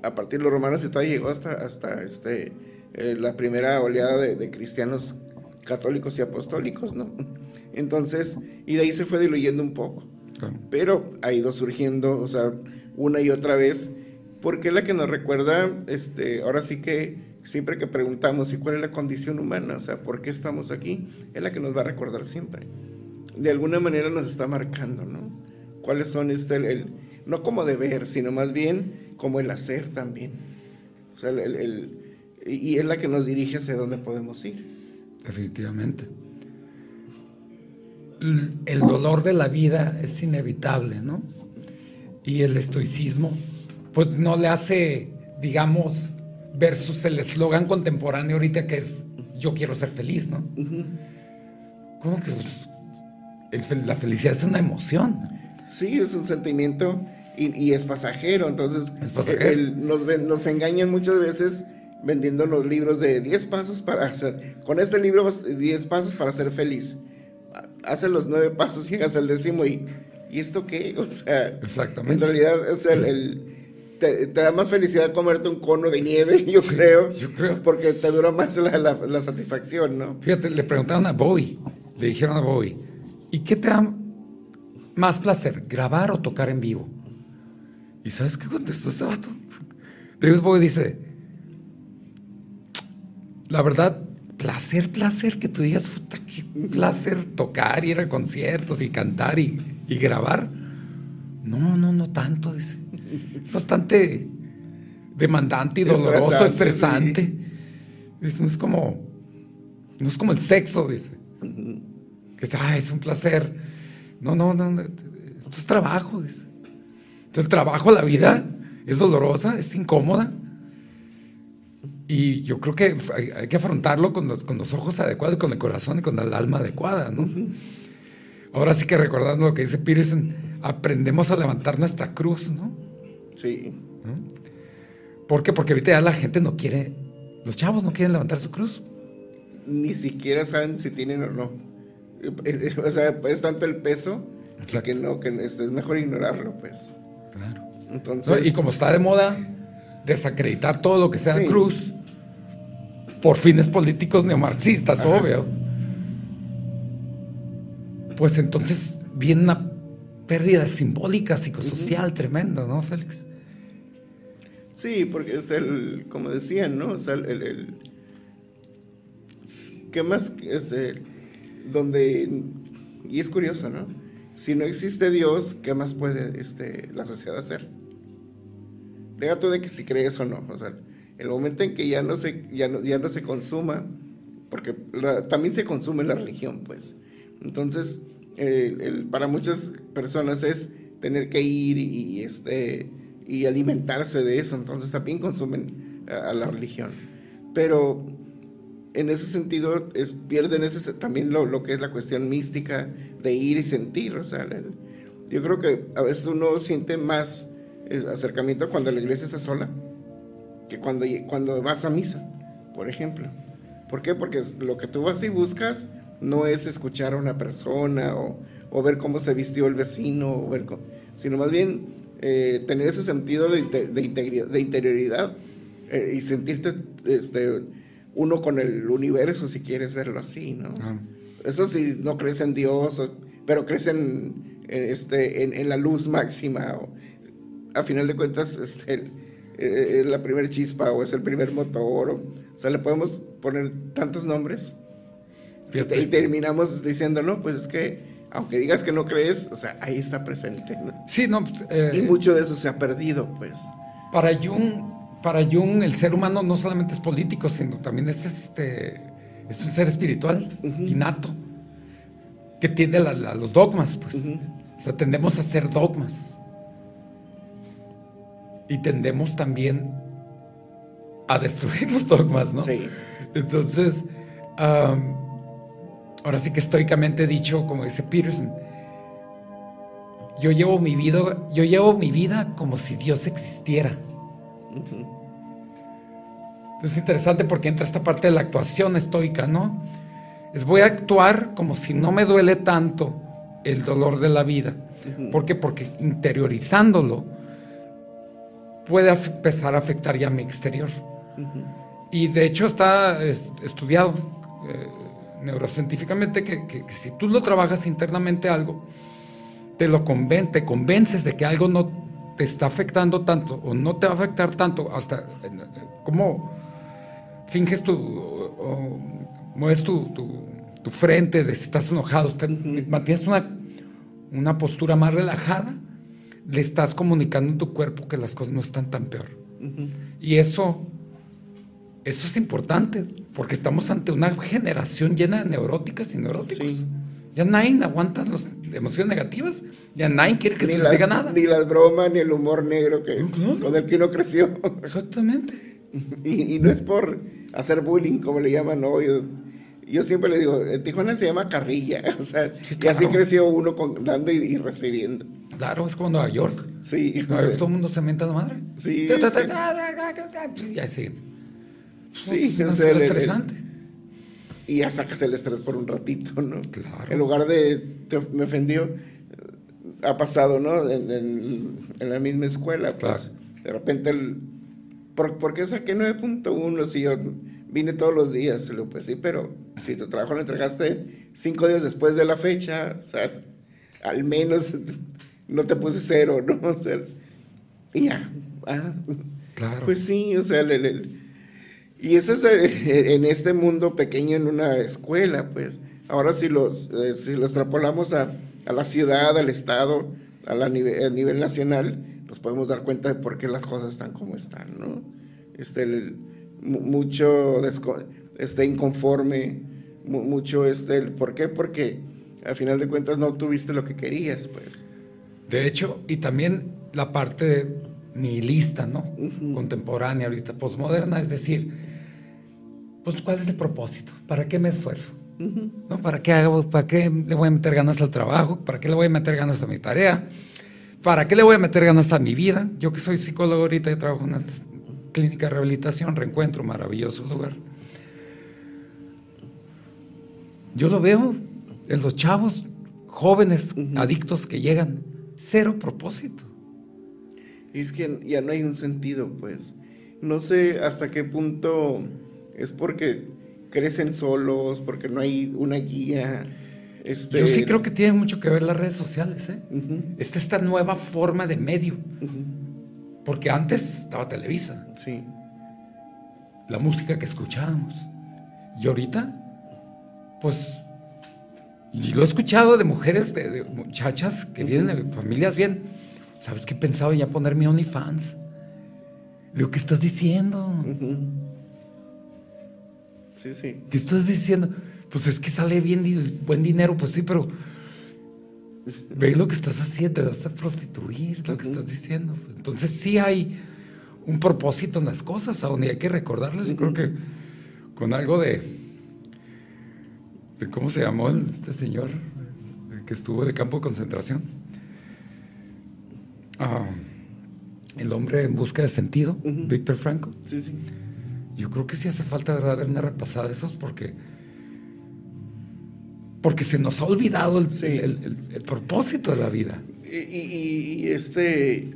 a partir de los romanos y todavía llegó hasta, hasta este, eh, la primera oleada de, cristianos católicos y apostólicos, ¿no? [laughs] Entonces, y de ahí se fue diluyendo un poco. Pero ha ido surgiendo, o sea, una y otra vez, porque es la que nos recuerda, este, ahora sí que siempre que preguntamos, ¿y cuál es la condición humana? O sea, ¿por qué estamos aquí? Es la que nos va a recordar siempre. De alguna manera nos está marcando, ¿no? ¿Cuáles son este, el, no como deber, sino más bien como el hacer también? O sea, el, y es la que nos dirige hacia dónde podemos ir. Definitivamente el dolor de la vida es inevitable, ¿no? Y el estoicismo, pues no le hace, digamos, versus el eslogan contemporáneo ahorita que es yo quiero ser feliz, ¿no? ¿Cómo que la felicidad es una emoción? Sí, es un sentimiento y, es pasajero, entonces nos, nos engañan muchas veces vendiendo los libros de 10 pasos para hacer, con este libro 10 pasos para ser feliz hace los nueve pasos, llegas al décimo y, ¿y esto qué? [laughs] O sea, Exactamente. en realidad es el, te, da más felicidad comerte un cono de nieve, [laughs] yo creo. Yo creo. Porque te dura más la, satisfacción, ¿no? Fíjate, le preguntaron a Bowie, le dijeron a Bowie, ¿y qué te da más placer, grabar o tocar en vivo? ¿Y sabes qué contestó este vato? David Bowie dice, la verdad, placer, placer, que tú digas, puta, qué placer tocar, ir a conciertos y cantar y, grabar. No, no, no tanto, dice. Es bastante demandante y doloroso, estresante. no es como, no es como el sexo, dice. Que es, ah, es un placer. No, no, no, esto es trabajo, dice. Entonces el trabajo, la vida es dolorosa, es incómoda y yo creo que hay, que afrontarlo con los, ojos adecuados, con el corazón y con el alma adecuada, ¿no? Ahora sí que recordando lo que dice Peterson, aprendemos a levantar nuestra cruz, ¿no? Sí. ¿Por qué? Porque ahorita ya la gente no quiere, los chavos no quieren levantar su cruz. Ni siquiera saben si tienen o no. [laughs] O sea, es tanto el peso que no, que es mejor ignorarlo, pues. Claro. Entonces. y como está de moda, desacreditar todo lo que sea cruz por fines políticos neomarxistas, obvio. Pues entonces viene una pérdida simbólica, psicosocial tremenda, ¿no, Félix? Sí, porque es el, como decían, ¿no? O sea, el, el, ¿qué más es el, donde, y es curioso, ¿no? Si no existe Dios, ¿qué más puede este, la sociedad hacer? deja tú de que si crees o no, o sea, el momento en que ya no se, ya no, ya no se consuma, porque también se consume la religión, pues. Entonces, para muchas personas es tener que ir y, este, y alimentarse de eso, entonces también consumen a, la religión. Pero en ese sentido es, pierden ese, también lo, lo, que es la cuestión mística de ir y sentir, o sea, yo creo que a veces uno siente más acercamiento cuando la iglesia está sola que cuando, cuando vas a misa, por ejemplo. ¿Por qué? Porque lo que tú vas y buscas no es escuchar a una persona o, o ver cómo se vistió el vecino, o ver sino más bien eh, tener ese sentido de, de, de interioridad eh, y sentirte este, uno con el universo, si quieres verlo así, ¿no? Eso sí, no crees en Dios, pero crees en, este, en, en la luz máxima. O, a final de cuentas este, eh, es la primera chispa o es el primer motor. O, sea, le podemos poner tantos nombres. Y terminamos diciendo, no, pues es que, aunque digas que no crees, o sea, ahí está presente. Sí, no. Pues, eh, y mucho de eso se ha perdido, pues. Para Jung, para Jung, el ser humano no solamente es político, sino también es este es un ser espiritual, innato, que tiende a, los dogmas, pues. O sea, tendemos a hacer dogmas. Y tendemos también a destruir [laughs] los dogmas, ¿no? Sí. Entonces, ahora sí que estoicamente dicho, como dice Peterson, yo llevo mi vida, yo llevo mi vida como si Dios existiera. Es interesante porque entra esta parte de la actuación estoica, ¿no? Es voy a actuar como si no me duele tanto el dolor de la vida. ¿Por qué? Porque interiorizándolo puede empezar a afectar ya mi exterior. Y de hecho está estudiado eh, neurocientíficamente que, si tú lo trabajas internamente algo, te lo conven te convences de que algo no te está afectando tanto o no te va a afectar tanto hasta como finges tu, mueves tu, tu, frente de si estás enojado, mantienes una, una postura más relajada, le estás comunicando en tu cuerpo que las cosas no están tan peor. Y eso, eso es importante, porque estamos ante una generación llena de neuróticas y neuróticos. Ya nadie aguanta las emociones negativas, ya nadie quiere que se les diga nada. Ni las bromas, ni el humor negro que, con el que no creció. Exactamente. [laughs] Y, no es por hacer bullying, como le llaman hoy. Yo, siempre le digo, en Tijuana se llama carrilla. [laughs] O sea, y así creció uno con, dando y, recibiendo. Claro, es como Nueva York. Sí. Nueva York todo el mundo se menta la madre. Sí. Y así. Sí, es estresante. Y ya sacas el estrés por un ratito, ¿no? Claro. En lugar de, me ofendió, ha pasado, ¿no? En, en, la misma escuela, pues. De repente el ¿por, qué saqué 9.1 si yo vine todos los días? Le pues sí, pero si tu trabajo lo entregaste cinco días después de la fecha, o sea, al menos no te puse cero, ¿no? [laughs] O sea, y ya. Ah, claro. Pues sí, o sea, y eso es eh, [laughs] en este mundo pequeño en una escuela, pues. Ahora si los, eh, si lo extrapolamos a, a, la ciudad, al estado, a, la nivel, a nivel nacional, nos podemos dar cuenta de por qué las cosas están como están, ¿no? Este, mucho este, inconforme, mucho, este, ¿por qué? Porque al final de cuentas no tuviste lo que querías, pues. De hecho, y también la parte nihilista, ¿no? Contemporánea, ahorita, posmoderna, es decir, pues, ¿cuál es el propósito? ¿Para qué me esfuerzo? ¿No? ¿Para qué hago? ¿Para qué le voy a meter ganas al trabajo? ¿Para qué le voy a meter ganas a mi tarea? ¿Para qué le voy a meter ganas a mi vida? Yo que soy psicólogo ahorita y trabajo en una clínica de rehabilitación, reencuentro, maravilloso lugar. Yo lo veo en los chavos jóvenes adictos que llegan, cero propósito. es que ya no hay un sentido, pues. No sé hasta qué punto es porque crecen solos, porque no hay una guía este, Yo sí creo que tiene mucho que ver las redes sociales, ¿eh? Esta, esta nueva forma de medio. Porque antes estaba Televisa. Sí. La música que escuchábamos. Y ahorita, pues, y lo he escuchado de mujeres, de, muchachas que vienen de familias bien. ¿Sabes qué he pensado ya poner mi OnlyFans? Digo, ¿qué estás diciendo? Sí, sí. ¿Qué estás diciendo? pues es que sale bien buen dinero, pues sí, pero ve lo que estás haciendo, te vas a prostituir, lo que estás diciendo. Entonces sí hay un propósito en las cosas, a donde hay que recordarles. Yo creo que con algo de, de ¿cómo se llamó este señor que estuvo de campo de concentración? Ah, el hombre en busca de sentido, Víctor Franco. Sí, sí. Yo creo que sí hace falta dar una repasada de esos porque porque se nos ha olvidado el, propósito de la vida. Y, este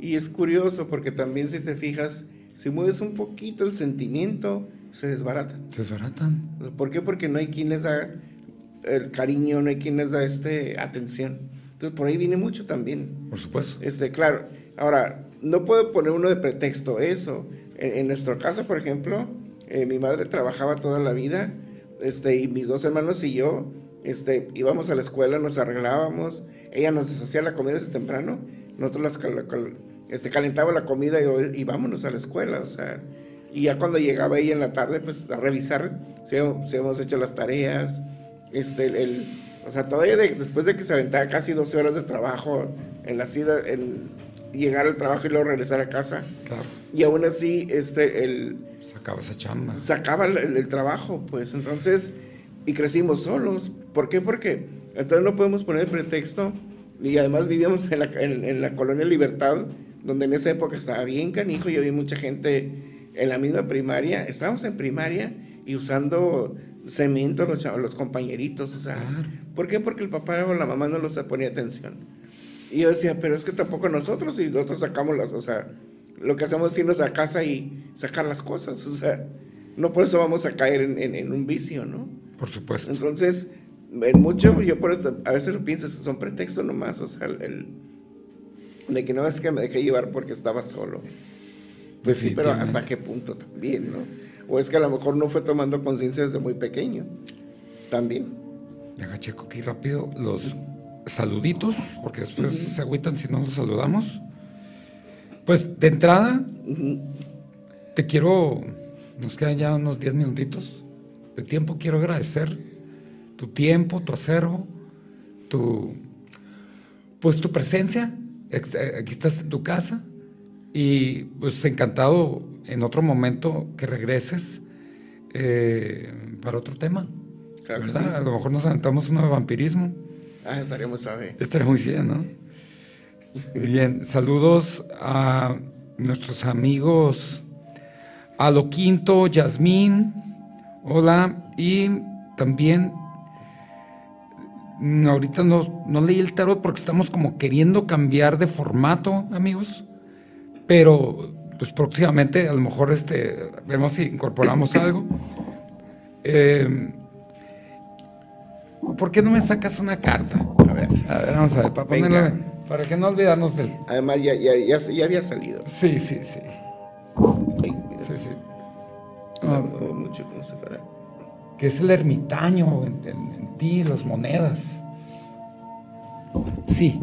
y es curioso porque también si te fijas, si mueves un poquito el sentimiento, se desbaratan. Se desbaratan. ¿Por qué? Porque no hay quien les da el cariño, no hay quien les da este atención. Entonces por ahí viene mucho también. Por supuesto. Este, claro. Ahora, no puedo poner uno de pretexto eso. En, nuestro caso, por ejemplo, eh, mi madre trabajaba toda la vida este, y mis dos hermanos y yo, este, íbamos a la escuela, nos arreglábamos, ella nos hacía la comida desde temprano, nosotros las, este, calentaba la comida y, y, vámonos a la escuela, o sea, Y ya cuando llegaba ahí en la tarde, pues a revisar si, hemos hecho las tareas, este, el, o sea, todavía después de que se aventaba casi 12 horas de trabajo en la en llegar al trabajo y luego regresar a casa. Claro. Y aún así, este, el... Sacaba esa chamba. Sacaba el, el trabajo, pues entonces, y crecimos solos. ¿Por qué? Porque entonces no podemos poner pretexto, y además vivíamos en la, en, en la colonia Libertad, donde en esa época estaba bien canijo y había mucha gente en la misma primaria. Estábamos en primaria y usando cemento los, los compañeritos, o sea, Claro. ¿por qué? Porque el papá o la mamá no los ponía atención. Y yo decía, pero es que tampoco nosotros, y nosotros sacamos las, o sea, lo que hacemos es irnos a casa y sacar las cosas, o sea, no por eso vamos a caer en, en- en un vicio, ¿no? Por supuesto. Entonces, en mucho, yo por esto, a veces lo pienso, son pretextos nomás, o sea, el, el- de que no es que me dejé llevar porque estaba solo. Pues sí, pero hasta qué punto también, ¿no? O es que a lo mejor no fue tomando conciencia desde muy pequeño, también. Deja checo aquí rápido los saluditos, porque después se agüitan si no los saludamos. Pues de entrada, te quiero, nos quedan ya unos 10 minutitos de tiempo, quiero agradecer tu tiempo, tu acervo, tu, pues tu presencia, eh, aquí estás en tu casa y pues encantado en otro momento que regreses eh, para otro tema. Claro ¿verdad? sí. A lo mejor nos aventamos uno de vampirismo. Ah, estaríamos suave. Estaría muy bien, ¿no? Bien, saludos a nuestros amigos a lo quinto, Yasmín, hola, y también mm, ahorita no, no leí el tarot porque estamos como queriendo cambiar de formato, amigos, pero pues próximamente a lo mejor este, vemos si incorporamos algo. Eh, ¿Por qué no me sacas una carta? A ver. A ver, vamos a ver, para Venga. ponerlo, para que no olvidarnos del... Además, ya, ya, ya, ya había salido. Sí, sí, sí, Ay, sí, sí. me Ah, mucho como si fuera. que es el ermitaño en, en- en ti, las monedas. Sí,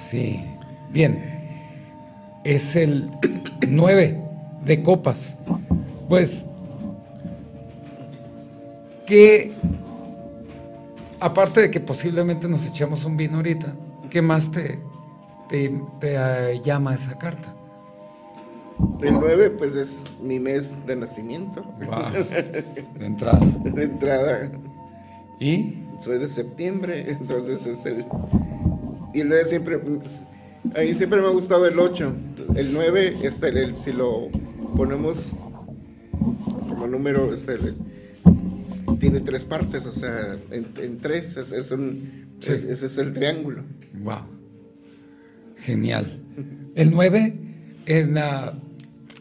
sí. Bien, es el [clears throat] 9 de copas. Pues, que aparte de que posiblemente nos echemos un vino ahorita, ¿qué más te, te, te, eh, llama esa carta? El 9, pues es mi mes de nacimiento. Wow, de entrada. [laughs] De entrada, ¿Y? soy de septiembre, entonces es el. Y 9 siempre. A mí siempre me ha gustado el 8. El 9, este, el- si lo ponemos como número, este, el- tiene tres partes, o sea, en, en tres, es, es un. Sí. es- ese es el triángulo. Wow. Genial. El 9, en la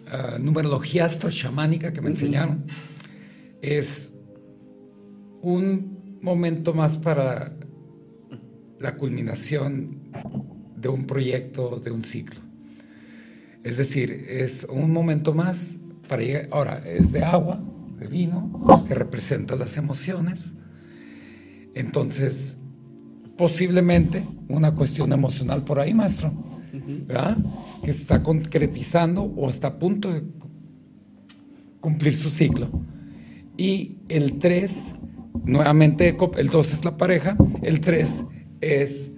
ah, numerología astrochamánica que me enseñaron, es un momento más para la culminación de un proyecto, de un ciclo. Es decir, es un momento más para llegar. Ahora, es de agua, de vino, que representa las emociones. Entonces, posiblemente una cuestión emocional por ahí, maestro, ¿verdad? que se está concretizando o está a punto de cu- cumplir su ciclo. Y el 3, nuevamente, el 2 es la pareja, el 3 es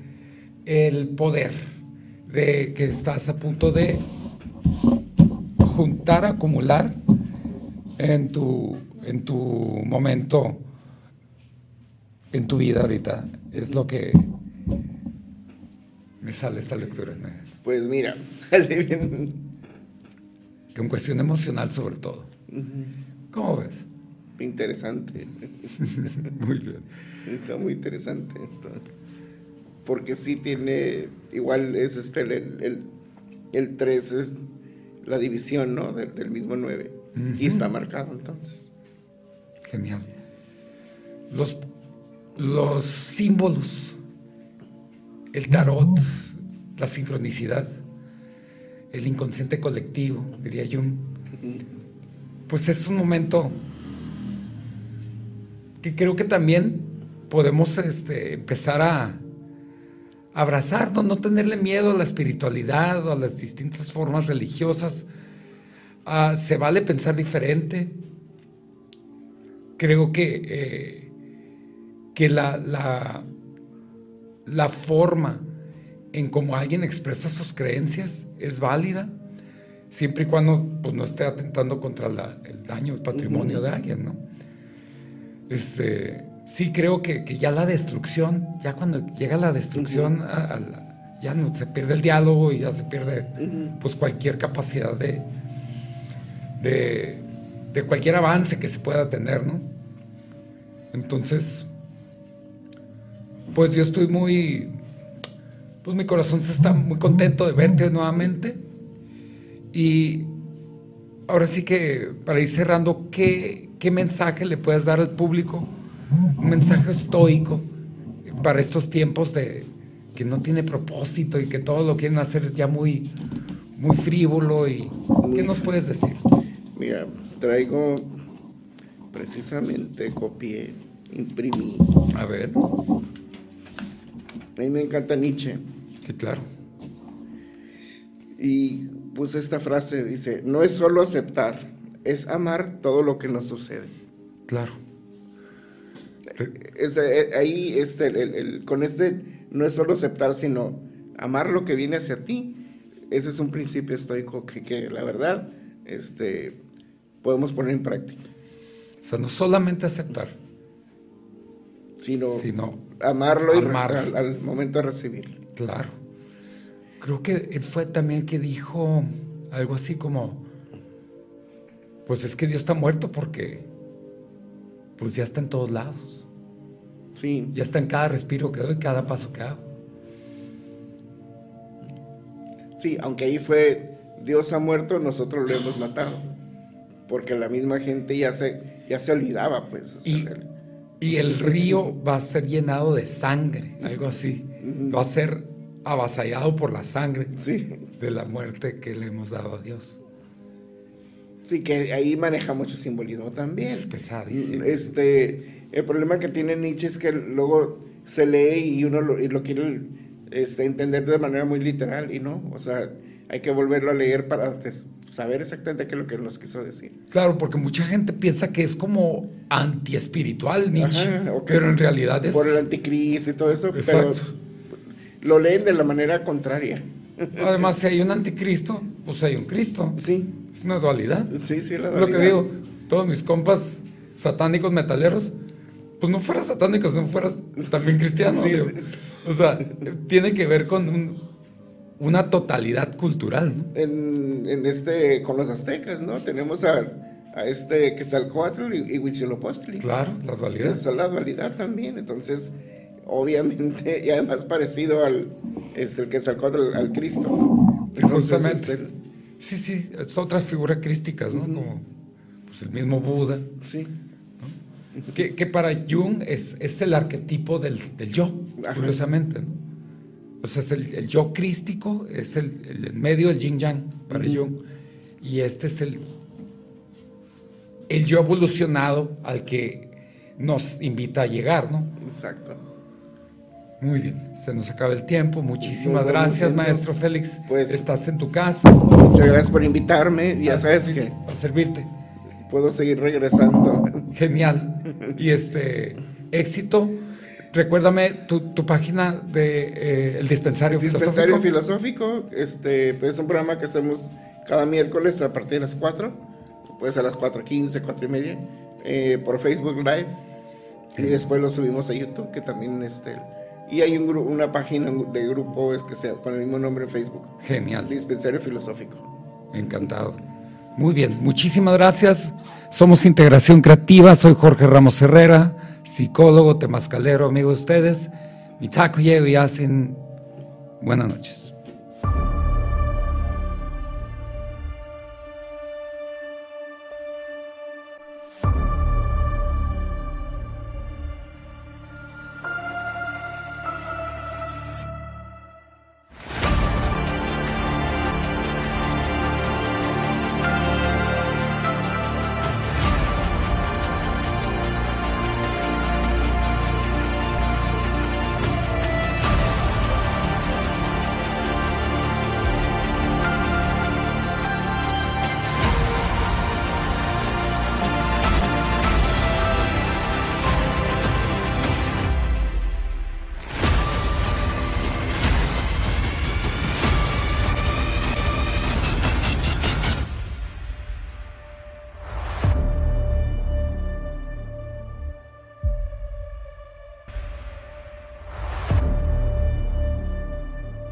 el poder, de que estás a punto de juntar, acumular en tu, en tu momento en tu vida ahorita. Es lo que me sale esta lectura. Pues mira. [laughs] Que en cuestión emocional sobre todo. ¿Cómo ves? Interesante. [laughs] Muy bien. Está muy interesante esto. Porque sí tiene, igual es este, el, el, el 3 es la división, ¿no? Del, del mismo 9. Y está marcado entonces. Genial. Los, los símbolos, el tarot, la sincronicidad, el inconsciente colectivo, diría Jung, pues es un momento que creo que también podemos este, empezar a abrazar, no, no tenerle miedo a la espiritualidad o a las distintas formas religiosas, Ah, se vale pensar diferente. Creo que, eh, que la, la, la forma en cómo alguien expresa sus creencias es válida, siempre y cuando pues, no esté atentando contra la- el daño, el patrimonio de alguien, ¿no? Este, sí creo que, que ya la destrucción, ya cuando llega la destrucción, a- a la- ya no se pierde el diálogo y ya se pierde pues cualquier capacidad de, de, cualquier avance que se pueda tener, ¿no? Entonces, pues yo estoy muy, pues mi corazón se está muy contento de verte nuevamente. Y ahora sí que para ir cerrando, ¿qué, qué mensaje le puedes dar al público? Un mensaje estoico para estos tiempos de que no tiene propósito y que todo lo quieren hacer ya muy, muy frívolo. y ¿Qué nos puedes decir? Mira, traigo precisamente, copié, imprimí. A ver, A mí me encanta Nietzsche. sí, claro. Y puse esta frase, dice, no es solo aceptar, es amar todo lo que nos sucede. Claro. Es, eh, ahí, este, el- el- con este, no es solo aceptar, sino amar lo que viene hacia ti. Ese es un principio estoico que, que la verdad, este, podemos poner en práctica. O sea, no solamente aceptar, Sino, sino amarlo y al, al momento de recibirlo. Claro. Creo que él fue también el que dijo algo así como, pues es que Dios está muerto porque pues ya está en todos lados, Sí, ya está en cada respiro que doy, cada paso que hago. sí, aunque ahí fue Dios ha muerto, nosotros lo hemos matado. Porque la misma gente ya se, ya se olvidaba, pues. Y, y el río va a ser llenado de sangre, algo así. Va a ser avasallado por la sangre sí, de la muerte que le hemos dado a Dios. sí, que ahí maneja mucho simbolismo también. Es pesadísimo. Este, el problema que tiene Nietzsche es que luego se lee y uno lo, y lo quiere este, entender de manera muy literal y no, o sea, hay que volverlo a leer para saber exactamente qué es lo que nos quiso decir. Claro, porque mucha gente piensa que es como antiespiritual Nietzsche, Ajá, pero en realidad es... Por el anticristo y todo eso, Exacto. pero lo leen de la manera contraria. Además, si hay un [laughs] anticristo, pues hay un Cristo. Sí, Es una dualidad. sí, sí, la Es lo que dualidad. digo, todos mis compas satánicos metaleros, pues no fueras satánico, no fueras también [laughs] cristiano. Sí, digo. sí. O sea, tiene que ver con un- una totalidad cultural, ¿no? En, en este, con los aztecas, ¿no? Tenemos a, a este Quetzalcóatl y, y Huitzilopochtli. Claro, la Que dualidad. es la dualidad también, entonces, obviamente, y además parecido al, es el Quetzalcóatl al, Cristo. Entonces, Justamente. Sí, sí, es otras figuras crísticas, ¿no? Como pues, el mismo Buda. sí, Que, que para Jung es, es el arquetipo del, del yo, Ajá. curiosamente. ¿no? Sea, es el, el yo crístico, es el, el en medio del yin yang para. Jung. Y este es el, el yo evolucionado al que nos invita a llegar, ¿no? exacto. Muy bien, se nos acaba el tiempo. Muchísimas bueno, gracias, maestro Félix. Pues- Estás en tu casa. Muchas gracias por invitarme, ya sabes servir- que A servirte. puedo seguir regresando. Genial. Y este, éxito. Recuérdame tu, tu página de eh, El Dispensario, Dispensario Filosófico. Filosófico, este, pues es un programa que hacemos cada miércoles a partir de las 4, pues a las 4.15, 4 y media, eh, por Facebook Live, y después lo subimos a YouTube, que también, este, y hay un una página de grupo es que sea con el mismo nombre en Facebook, Genial. Dispensario Filosófico. Encantado. Muy bien, muchísimas gracias. Somos Integración Creativa. Soy Jorge Ramos Herrera, psicólogo, temascalero, amigo de ustedes. Mitako y hacen. Buenas noches.